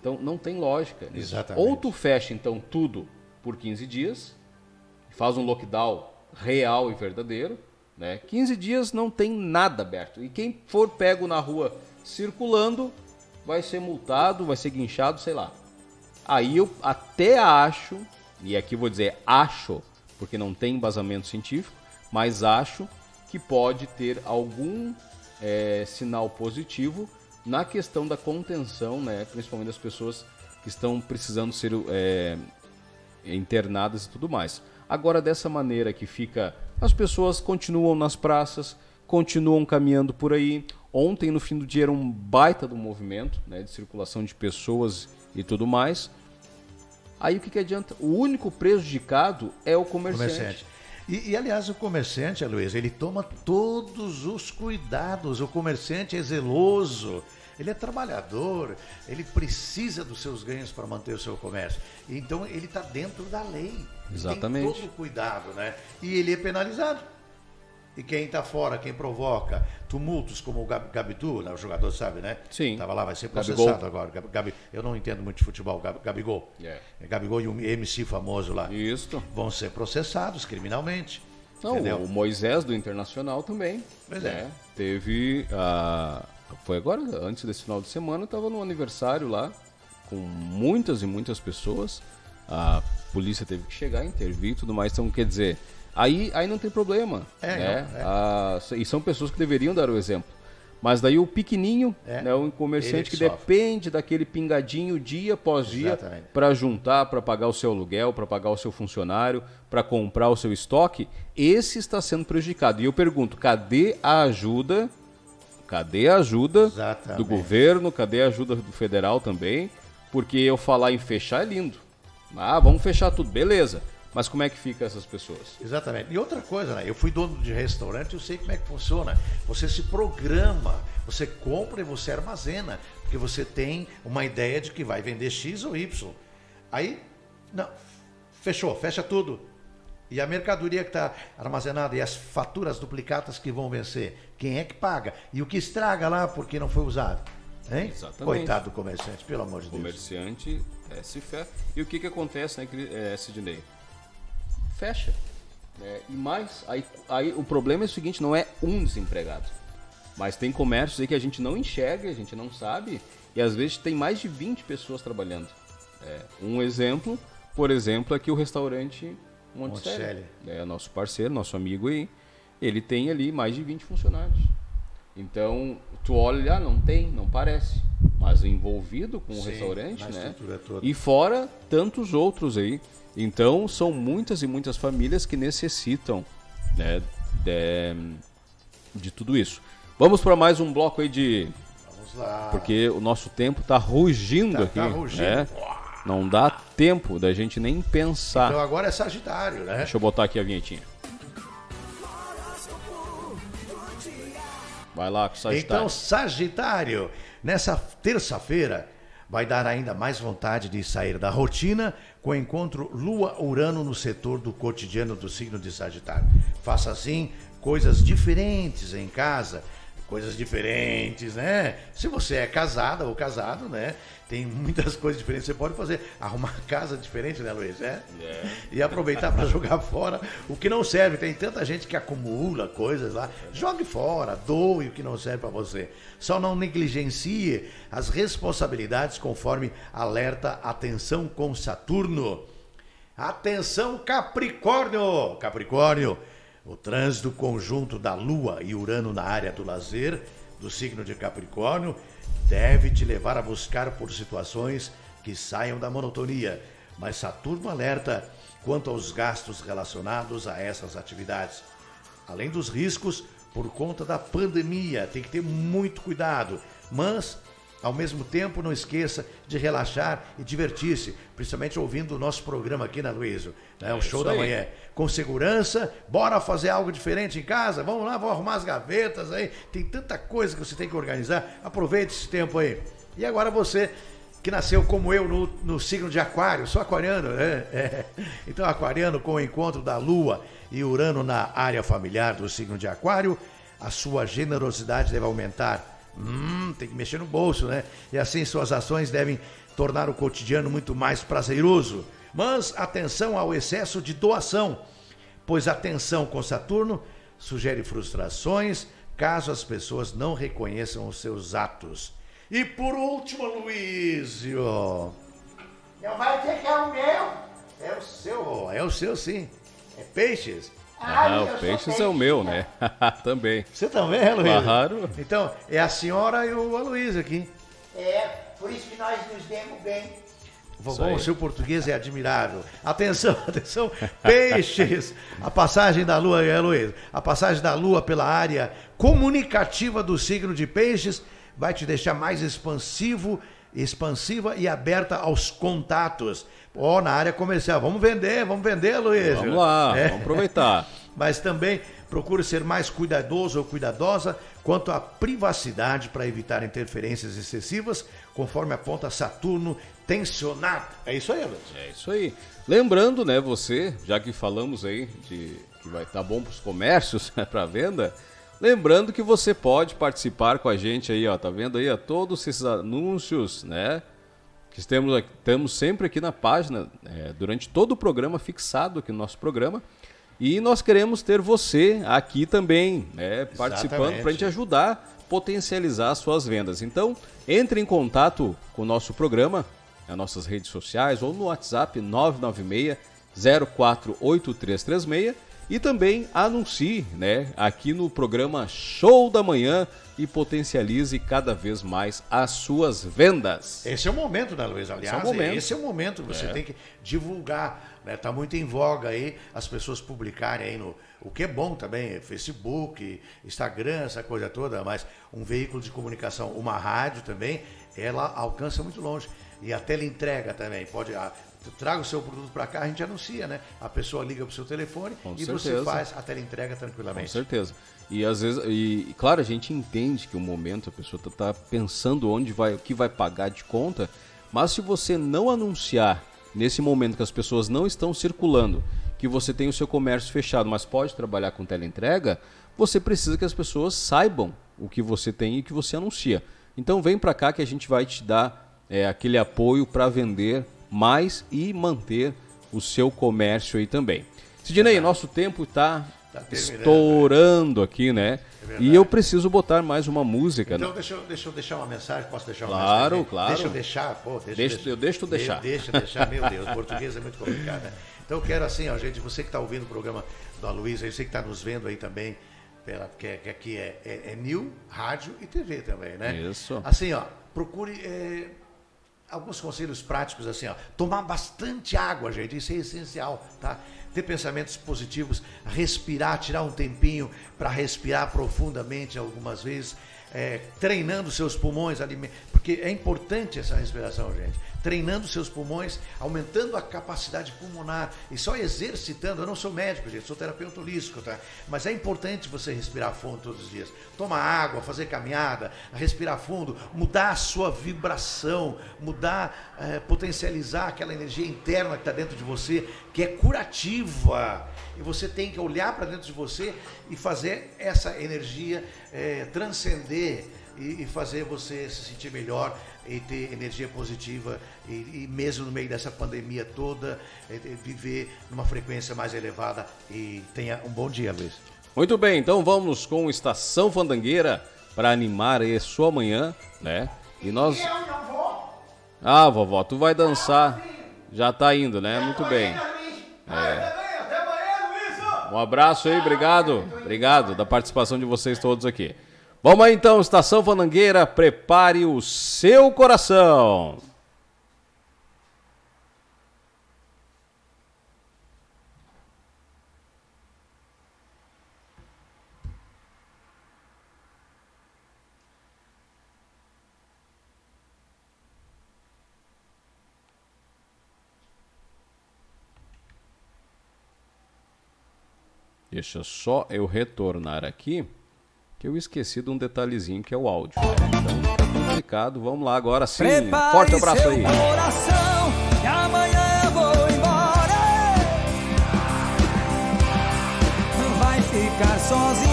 Então não tem lógica nisso. Exatamente. Ou tu fecha então tudo por 15 dias, faz um lockdown real e verdadeiro, né? 15 dias não tem nada aberto. E quem for pego na rua circulando vai ser multado, vai ser guinchado, sei lá. Aí eu até acho, e aqui vou dizer acho, porque não tem embasamento científico, mas acho que pode ter algum eh, sinal positivo na questão da contenção, né, principalmente das pessoas que estão precisando ser eh, internadas e tudo mais. Agora, dessa maneira que fica, as pessoas continuam nas praças, continuam caminhando por aí. Ontem, no fim do dia, era um baita do movimento né, de circulação de pessoas e tudo mais. Aí o que, que adianta? O único prejudicado é o comerciante. Comerciante. E, e, aliás, o comerciante, Luiz, ele toma todos os cuidados. O comerciante é zeloso, ele é trabalhador, ele precisa dos seus ganhos para manter o seu comércio. Então ele está dentro da lei. Exatamente. Tem todo o cuidado, né? E ele é penalizado. E quem está fora, quem provoca tumultos como o Gab- Gabitu, né, o jogador sabe, né? Sim. Tava lá, vai ser Gabigol. processado agora. Gabi- Gabi- eu não entendo muito de futebol, Gab- Gabigol. É. Gabigol e um MC famoso lá. Isso. Vão ser processados criminalmente. Não, entendeu? o Moisés do Internacional também. Pois é. né? Teve. a foi agora, antes desse final de semana, estava no aniversário lá, com muitas e muitas pessoas. A polícia teve que chegar, intervir e tudo mais. Então, quer dizer, aí, aí não tem problema. É, né? não, é. Ah, e são pessoas que deveriam dar o exemplo. Mas daí o pequenininho, É. né, o comerciante que que, depende daquele pingadinho dia após dia para juntar, para pagar o seu aluguel, para pagar o seu funcionário, para comprar o seu estoque, esse está sendo prejudicado. E eu pergunto, cadê a ajuda? Cadê a ajuda Exatamente. do governo? Cadê a ajuda do federal também? Porque eu falar em fechar é lindo. Ah, vamos fechar tudo, beleza. Mas como é que fica essas pessoas? Exatamente. E outra coisa, né? Eu fui dono de restaurante, eu sei como é que funciona. Você se programa, você compra e você armazena, porque você tem uma ideia de que vai vender X ou Y. Aí, não, fechou, fecha tudo. E a mercadoria que está armazenada e as faturas duplicadas que vão vencer, quem é que paga? E o que estraga lá porque não foi usado? Hein? Exatamente. Coitado do comerciante, pelo amor de O Deus. comerciante é, se fecha. E o que, que acontece, né, é, Sidney? Fecha. né? E mais, aí, aí o problema é o seguinte, não é um desempregado. Mas tem comércios aí que a gente não enxerga, a gente não sabe, e às vezes tem mais de 20 pessoas trabalhando. É, um exemplo, por exemplo, aqui o restaurante Monticelli. É nosso parceiro, nosso amigo aí. Ele tem ali mais de 20 funcionários. Então, tu olha, ah, não tem, não parece. Mas envolvido com o Sim, restaurante, na né? E fora tantos outros aí. Então, são muitas e muitas famílias que necessitam né, de, de tudo isso. Vamos para mais um bloco aí de. Vamos lá. Porque o nosso tempo tá rugindo Tá- aqui. tá rugindo. né? Não dá tempo da gente nem pensar. Então agora é Sagitário, né? Deixa eu botar aqui a vinhetinha. Vai lá com o Sagitário. Então, Sagitário, nessa terça-feira, vai dar ainda mais vontade de sair da rotina com o encontro Lua-Urano no setor do cotidiano do signo de Sagitário. Faça assim coisas diferentes em casa, coisas diferentes, né? Se você é casada ou casado, né? Tem muitas coisas diferentes que você pode fazer. Arrumar casa diferente, né, Luiz? É? E aproveitar para jogar fora o que não serve. Tem tanta gente que acumula coisas lá. Jogue fora, doe o que não serve para você. Só não negligencie as responsabilidades conforme alerta atenção com Saturno. Atenção, Capricórnio! Capricórnio, o trânsito conjunto da Lua e Urano na área do lazer do signo de Capricórnio deve te levar a buscar por situações que saiam da monotonia. Mas Saturno alerta quanto aos gastos relacionados a essas atividades. Além dos riscos por conta da pandemia, tem que ter muito cuidado. Mas, ao mesmo tempo, não esqueça de relaxar e divertir-se, principalmente ouvindo o nosso programa aqui na Luísio, né? o É show da aí. manhã. Com segurança, bora fazer algo diferente em casa. Vamos lá, vamos arrumar as gavetas aí. Tem tanta coisa que você tem que organizar. Aproveite esse tempo aí. E agora você que nasceu como eu no, no signo de Aquário, sou aquariano, né? É. Então, Aquariano, com o encontro da Lua e Urano na área familiar do signo de Aquário, a sua generosidade deve aumentar. Hum, tem que mexer no bolso, né? E assim suas ações devem tornar o cotidiano muito mais prazeroso. Mas atenção ao excesso de doação, pois a tensão com Saturno sugere frustrações caso as pessoas não reconheçam os seus atos. E por último, Luísio. Não vai dizer que é o meu. É o seu, é o seu sim. É peixes. Ah, o Peixes é o meu, né? Também. Você também, é, Luísio? Claro. Então, é a senhora e o Aloysio aqui. É, por isso que nós nos demos bem. Vovô, o seu português é admirável. Atenção, atenção, peixes. A passagem da lua, é, Luiz, a passagem da lua pela área comunicativa do signo de peixes vai te deixar mais expansivo, expansiva e aberta aos contatos. Ó, na área comercial, vamos vender, vamos vender, Luiz. Vamos lá, vamos aproveitar. Mas também procure ser mais cuidadoso ou cuidadosa quanto à privacidade para evitar interferências excessivas, conforme aponta Saturno tensionado. É isso aí, Luiz. É isso aí. Lembrando, né, você, já que falamos aí de que vai estar bom para os comércios, para venda. Lembrando que você pode participar com a gente aí, ó, tá vendo aí, ó, todos esses anúncios, né? Que temos, aqui- temos sempre aqui na página, é, durante todo o programa, fixado aqui no nosso programa. E nós queremos ter você aqui também, né? Participando para a gente ajudar a potencializar as suas vendas. Então, entre em contato com o nosso programa, nas nossas redes sociais ou no WhatsApp 996 048336 e também anuncie, né, aqui no programa Show da Manhã e potencialize cada vez mais as suas vendas. Esse é o momento, né, Luiz? Aliás, Esse é o momento. esse é o momento. Você É. tem que divulgar. Né? Tá muito em voga aí as pessoas publicarem aí no. O que é bom também, Facebook, Instagram, essa coisa toda, mas um veículo de comunicação, uma rádio também, ela alcança muito longe. E a teleentrega também. Pode. Traga o seu produto para cá, a gente anuncia, né? A pessoa liga pro seu telefone Com e você certeza. faz a teleentrega Com tranquilamente. certeza. E às vezes, e, claro, a gente entende que o momento a pessoa tá, tá pensando onde vai, o que vai pagar de conta, mas se você não anunciar nesse momento que as pessoas não estão circulando, que você tem o seu comércio fechado, mas pode trabalhar com teleentrega, você precisa que as pessoas saibam o que você tem e o que você anuncia. Então vem para cá que a gente vai te dar é, aquele apoio para vender mais e manter o seu comércio aí também. Sidney, nosso tempo está Tá terminando, estourando aqui, né? É e eu preciso botar mais uma música. Então né? deixa eu, deixa eu deixar uma mensagem, posso deixar uma Claro, mensagem? claro. Deixa eu deixar, pô, deixa, Deixa- eu deixo tu Meu, deixar. Deixa, deixar, meu Deus, português é muito complicado, né? Então eu quero assim, ó, gente, você que está ouvindo o programa do Aloysio, aí, você que está nos vendo aí também, pela, porque que aqui é, é, é New, rádio e TV também, né? Isso. Assim, ó, procure é, alguns conselhos práticos, assim, ó, tomar bastante água, gente, isso é essencial, tá? Ter pensamentos positivos, respirar, tirar um tempinho para respirar profundamente algumas vezes, é, treinando seus pulmões, porque é importante essa respiração, gente. Treinando seus pulmões, aumentando a capacidade pulmonar e só exercitando. Eu não sou médico, gente, sou terapeuta holístico, tá? Mas é importante você respirar fundo todos os dias. Tomar água, fazer caminhada, respirar fundo, mudar a sua vibração, mudar, eh, potencializar aquela energia interna que está dentro de você, que é curativa. E você tem que olhar para dentro de você e fazer essa energia eh, transcender e, e fazer você se sentir melhor e ter energia positiva e, e mesmo no meio dessa pandemia toda, viver numa frequência mais elevada e tenha um bom dia, Luiz. Muito bem, então vamos com Estação Fandangueira para animar aí sua manhã, né? E nós. Ah, vovó, tu vai dançar. Já tá indo, né? Muito bem. É. Um abraço aí, obrigado. Obrigado da participação de vocês todos aqui. Vamos aí então, Estação Fandangueira, prepare o seu coração. Deixa só eu retornar aqui, que eu esqueci de um detalhezinho que é o áudio. Então tá complicado. Vamos lá agora sim. Prepare Forte abraço aí. coração, que amanhã eu vou embora. Vai ficar sozinha,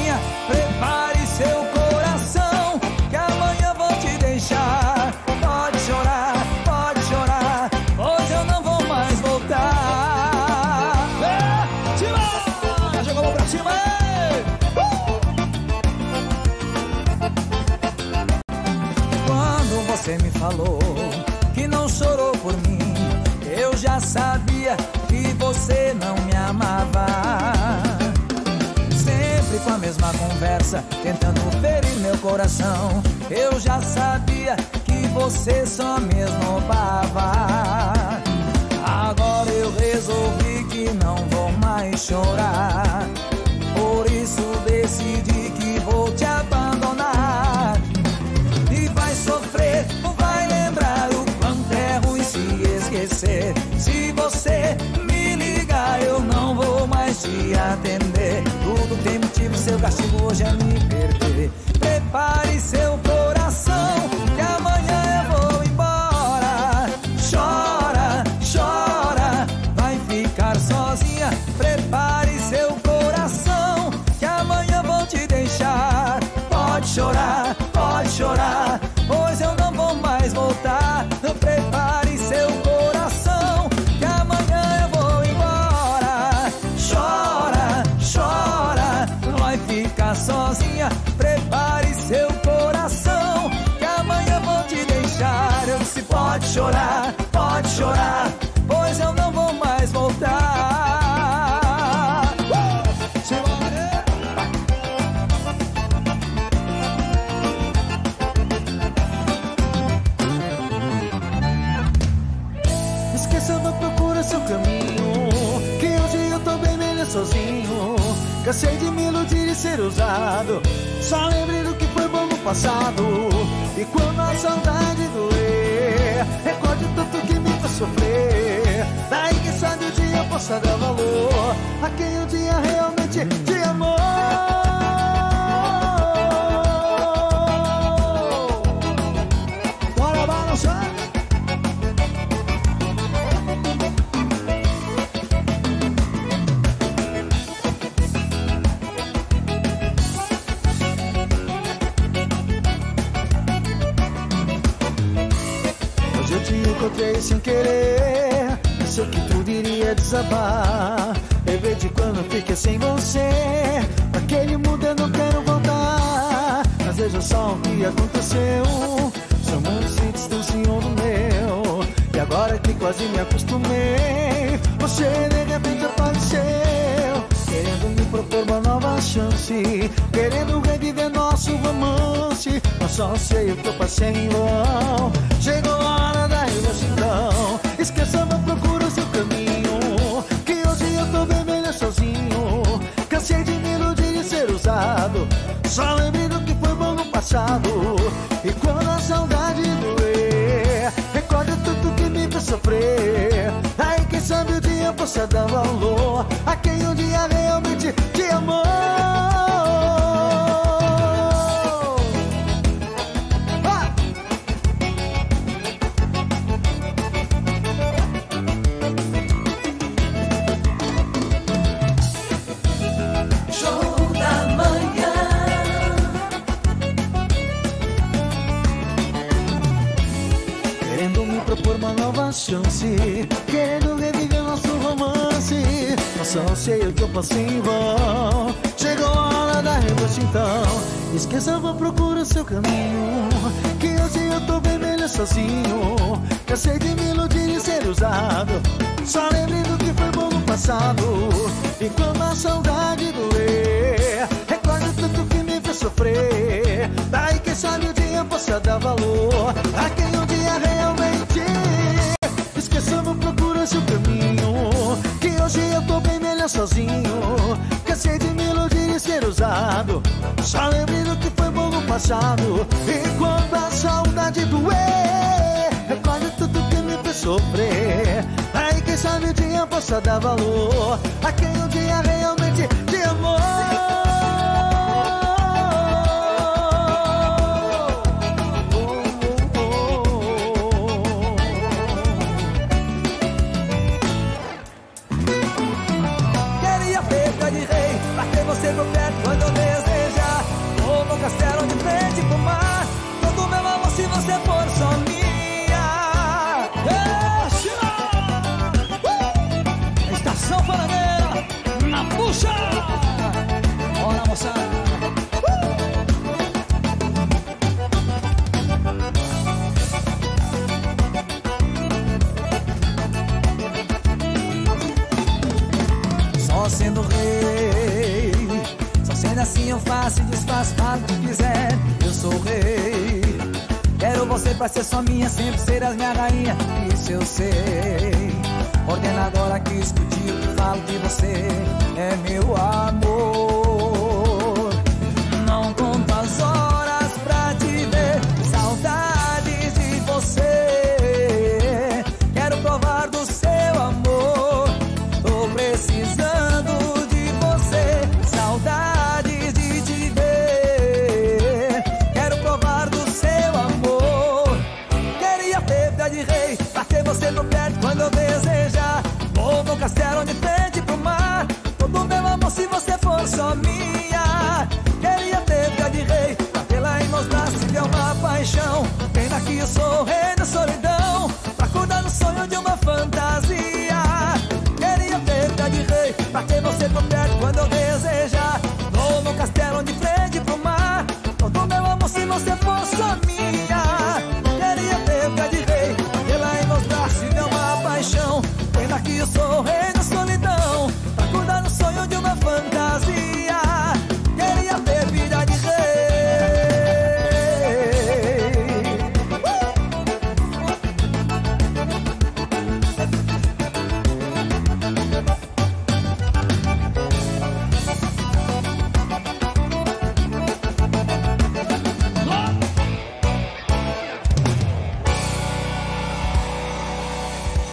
falou que não chorou por mim, eu já sabia que você não me amava. Sempre com a mesma conversa, tentando ferir meu coração. Eu já sabia que você só me esnobava. Agora eu resolvi que não vou mais chorar. Por isso decidi você me ligar, eu não vou mais te atender. Tudo tem motivo, seu castigo hoje é me perder. Prepare seu coração, usado. Só lembre do que foi bom no passado. E quando a saudade doer, recorde tanto que me faz sofrer. Daí quem sabe o dia possa dar valor a quem um dia realmente te amou. Desabar Levei de quando fiquei sem você. Aquele mundo eu não quero voltar. Mas veja só o que aconteceu. Seu mundo se distanciou do meu. E agora que quase me acostumei. Você de repente apareceu. Querendo me propor uma nova chance. Querendo reviver nosso romance. Mas só sei o que eu passei em vão. Chegou a hora da então Esqueça, passado. E quando a saudade doer Recorde tudo que me fez sofrer. Aí quem sabe o dia você dá valor A quem um dia realmente sozinho. Cansei de me iludir e ser usado. Só lembre do que foi bom no passado. E quando a saudade doer. Recorde tudo que me fez sofrer. Daí quem sabe o dia possa dar valor A quem um dia realmente Esqueça, não procura seu caminho. Que hoje eu tô bem melhor sozinho. Cansei de me iludir e ser usado. Só lembre do que passado E quando a saudade doer Recorde tudo que me fez sofrer. Aí quem sabe o dia possa dar valor A quem um dia realmente te amou Moçada! Só sendo rei Só sendo assim eu faço e desfaço Falo o que quiser, eu sou rei Quero você pra ser só minha Sempre serás minha rainha, isso eu sei Ordena agora que escute o que falo de você. É meu amor